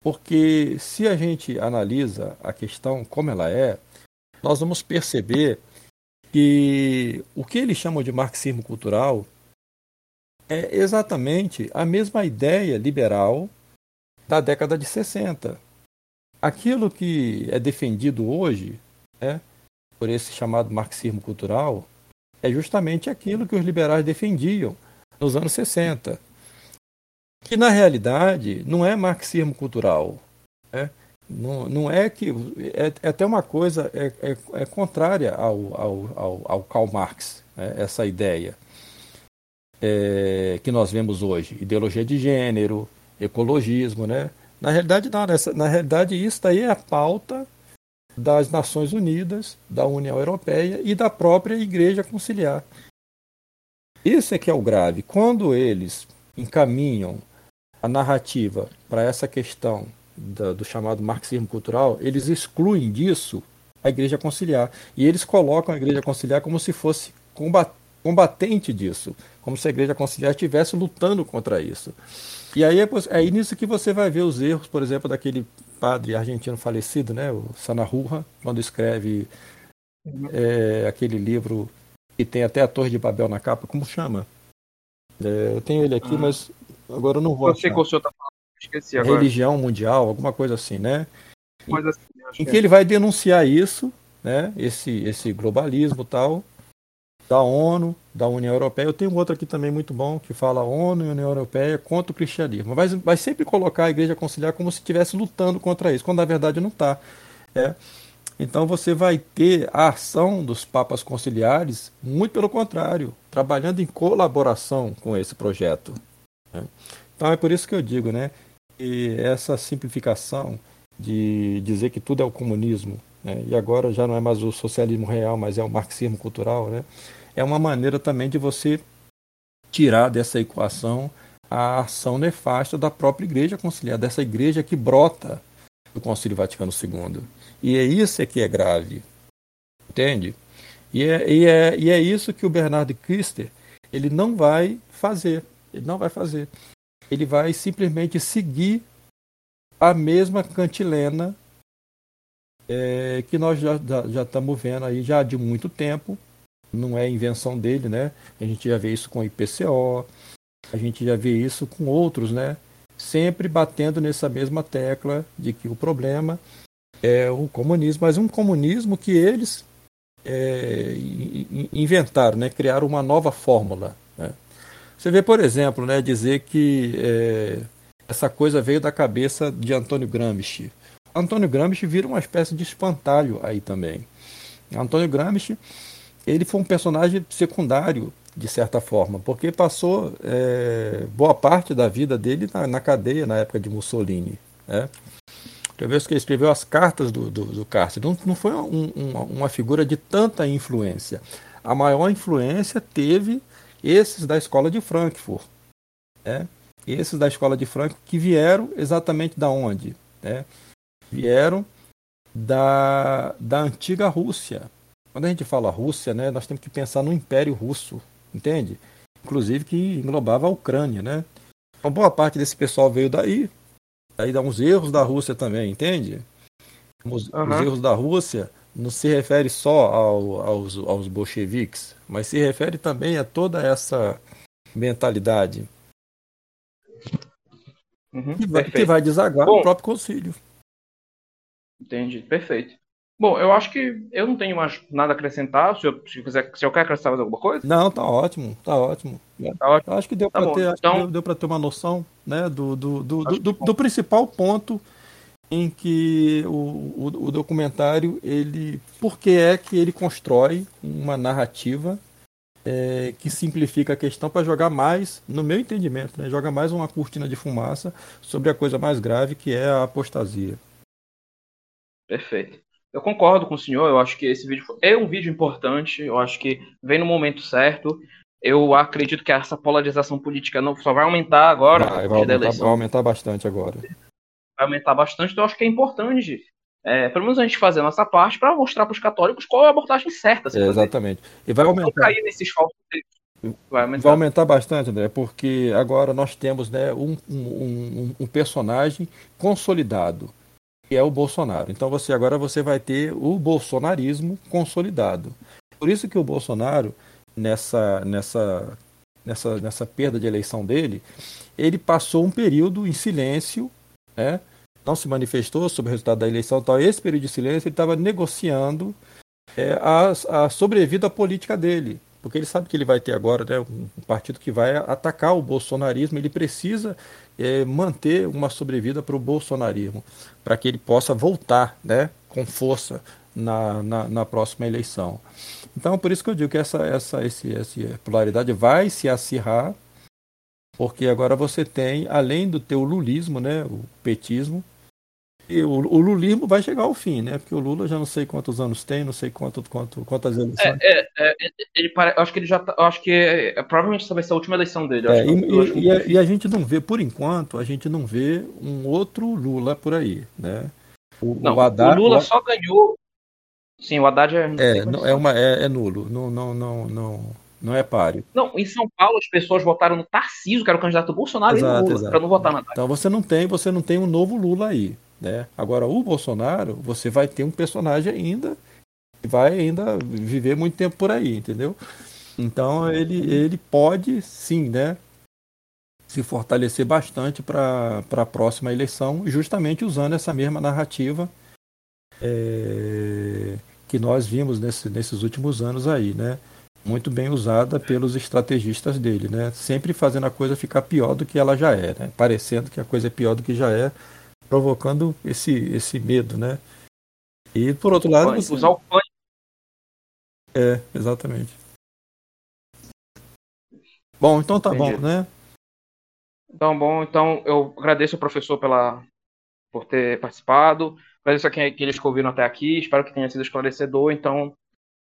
porque se a gente analisa a questão como ela é, nós vamos perceber que o que eles chamam de marxismo cultural é exatamente a mesma ideia liberal da década de 60. Aquilo que é defendido hoje, né, por esse chamado marxismo cultural, é justamente aquilo que os liberais defendiam nos anos 60. Que na realidade não é marxismo cultural. Né? Não, não é que. É, é até uma coisa é, é, é contrária ao, ao, ao, ao, Karl Marx, né? essa ideia é, que nós vemos hoje. Ideologia de gênero, ecologismo, né? Na realidade, não, nessa, na realidade, isso daí é a pauta das Nações Unidas, da União Europeia e da própria Igreja Conciliar. Isso é que é o grave. Quando eles encaminham a narrativa para essa questão do, do chamado marxismo cultural, eles excluem disso a Igreja Conciliar. E eles colocam a Igreja Conciliar como se fosse combatente disso, como se a Igreja Conciliar estivesse lutando contra isso. E aí é, é nisso que você vai ver os erros, por exemplo, daquele padre argentino falecido, né, o Sanahurra, quando escreve é, aquele livro que tem até a Torre de Babel na capa, como chama? É, eu tenho ele aqui, ah. mas agora eu não vou. Eu sei qual o senhor tá falando, esqueci agora. Religião Mundial, alguma coisa assim, né? Coisa assim, em que, que é. ele vai denunciar isso, né? Esse, esse globalismo tal, da ONU, da União Europeia. Eu tenho outro aqui também muito bom que fala ONU e União Europeia contra o cristianismo. Vai, vai sempre colocar a Igreja Conciliar como se estivesse lutando contra isso, quando na verdade não está. É. Então você vai ter a ação dos papas conciliares, muito pelo contrário, trabalhando em colaboração com esse projeto. Né? Então é por isso que eu digo, né, que essa simplificação de dizer que tudo é o comunismo, né, e agora já não é mais o socialismo real, mas é o marxismo cultural, né, é uma maneira também de você tirar dessa equação a ação nefasta da própria igreja conciliar, dessa igreja que brota do Concílio Vaticano II. E é isso é que é grave. Entende? E é, e é, e é isso que o Bernardo Kister ele não vai fazer. Ele não vai fazer. Ele vai simplesmente seguir a mesma cantilena é, que nós já, já, estamos vendo aí já de muito tempo não é invenção dele, né? A gente já vê isso com o IPCO, a gente já vê isso com outros, né? Sempre batendo nessa mesma tecla de que o problema é o comunismo, mas um comunismo que eles é, inventaram, né? Criaram uma nova fórmula. Né? Você vê, por exemplo, né? Dizer que é, essa coisa veio da cabeça de Antônio Gramsci. Antônio Gramsci vira uma espécie de espantalho aí também. Antônio Gramsci ele foi um personagem secundário, de certa forma, porque passou é, boa parte da vida dele na, na, cadeia na época de Mussolini. Né? Vez que ele escreveu as cartas do, do, do cárcere. Não, não foi um, uma, uma figura de tanta influência. A maior influência teve esses da escola de Frankfurt. Né? Esses da escola de Frankfurt que vieram exatamente da onde? Né? Vieram da, da antiga Rússia. Quando a gente fala Rússia, né, nós temos que pensar no Império Russo, entende? Inclusive que englobava a Ucrânia, né? Uma boa parte desse pessoal veio daí. Aí dá uns erros da Rússia também, entende? Os, uhum. os erros da Rússia não se refere só ao, aos, aos bolcheviques, mas se refere também a toda essa mentalidade uhum, que, vai, que, vai, desaguar Bom, no próprio concílio. Entendi, perfeito. Bom, eu acho que eu não tenho mais nada a acrescentar. Se eu, se quiser, se eu quer acrescentar mais alguma coisa? Não, tá ótimo, tá ótimo. Tá ótimo. Eu acho que deu tá para ter, então... deu, deu ter uma noção, né, do, do, do, do, do, principal ponto em que o, o, o, documentário ele, por que é que ele constrói uma narrativa é, que simplifica a questão para jogar mais, no meu entendimento, né, joga mais uma cortina de fumaça sobre a coisa mais grave que é a apostasia. Perfeito. Eu concordo com o senhor, eu acho que esse vídeo é um vídeo importante, eu acho que vem no momento certo. Eu acredito que essa polarização política não só vai aumentar agora. Vai, vai, aumentar, vai aumentar, bastante agora. Vai aumentar bastante, então eu acho que é importante, é, pelo menos a gente fazer a nossa parte para mostrar para os católicos qual é a abordagem certa. É, exatamente. E vai aumentar. Cair nesses falsos Vai aumentar. vai aumentar. bastante, André, porque agora nós temos né, um, um, um, um personagem consolidado que é o Bolsonaro. Então você agora você vai ter o bolsonarismo consolidado. Por isso que o Bolsonaro nessa nessa nessa nessa perda de eleição dele, ele passou um período em silêncio, né? Não se manifestou sobre o resultado da eleição, tal. Esse período de silêncio ele estava negociando é, a, a sobrevida política dele porque ele sabe que ele vai ter agora né, um partido que vai atacar o bolsonarismo, ele precisa é, manter uma sobrevida para o bolsonarismo, para que ele possa voltar né, com força na, na, na, próxima eleição. Então, por isso que eu digo que essa, essa, esse, essa polaridade vai se acirrar, porque agora você tem, além do teu lulismo, né, o petismo, e o, o, lulismo vai chegar ao fim, né? Porque o Lula já não sei quantos anos tem, não sei quanto, quanto, quantas eleições. É, é, é ele pare... acho que ele já tá, acho que é, provavelmente essa vai ser a última eleição dele. É, e, e, e, a, e, a, gente não vê, por enquanto, a gente não vê um outro Lula por aí, né? O, não, o, Haddad, o Lula só ganhou. Sim, o Haddad é. É, não, é, uma, é, é nulo. Não, não, não, não, não é páreo. Não, em São Paulo as pessoas votaram no Tarcísio, que era o candidato Bolsonaro, exato, e no Lula, para não votar na Haddad. Então você não tem, você não tem um novo Lula aí. Né? Agora, o Bolsonaro, você vai ter um personagem ainda que vai ainda viver muito tempo por aí, entendeu? Então, ele, ele pode, sim, né, se fortalecer bastante para a próxima eleição, justamente usando essa mesma narrativa é, que nós vimos nesse, nesses últimos anos aí, né? muito bem usada pelos estrategistas dele, né? Sempre fazendo a coisa ficar pior do que ela já é, né? Parecendo que a coisa é pior do que já é, provocando esse, esse medo, né? E por outro lado. Você... Usar o pânico. É, exatamente. Bom, então tá Entendi. bom, né? Então, bom, então eu agradeço ao professor pela, por ter participado. Agradeço a quem, aqueles que ouviram até aqui. Espero que tenha sido esclarecedor. Então,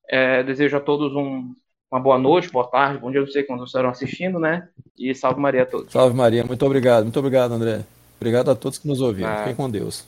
é, desejo a todos um, uma boa noite, boa tarde, bom dia, não sei quando vocês estarão assistindo, né? E salve Maria a todos. Salve Maria, muito obrigado, muito obrigado, André. Obrigado a todos que nos ouviram. É. Fiquem com Deus.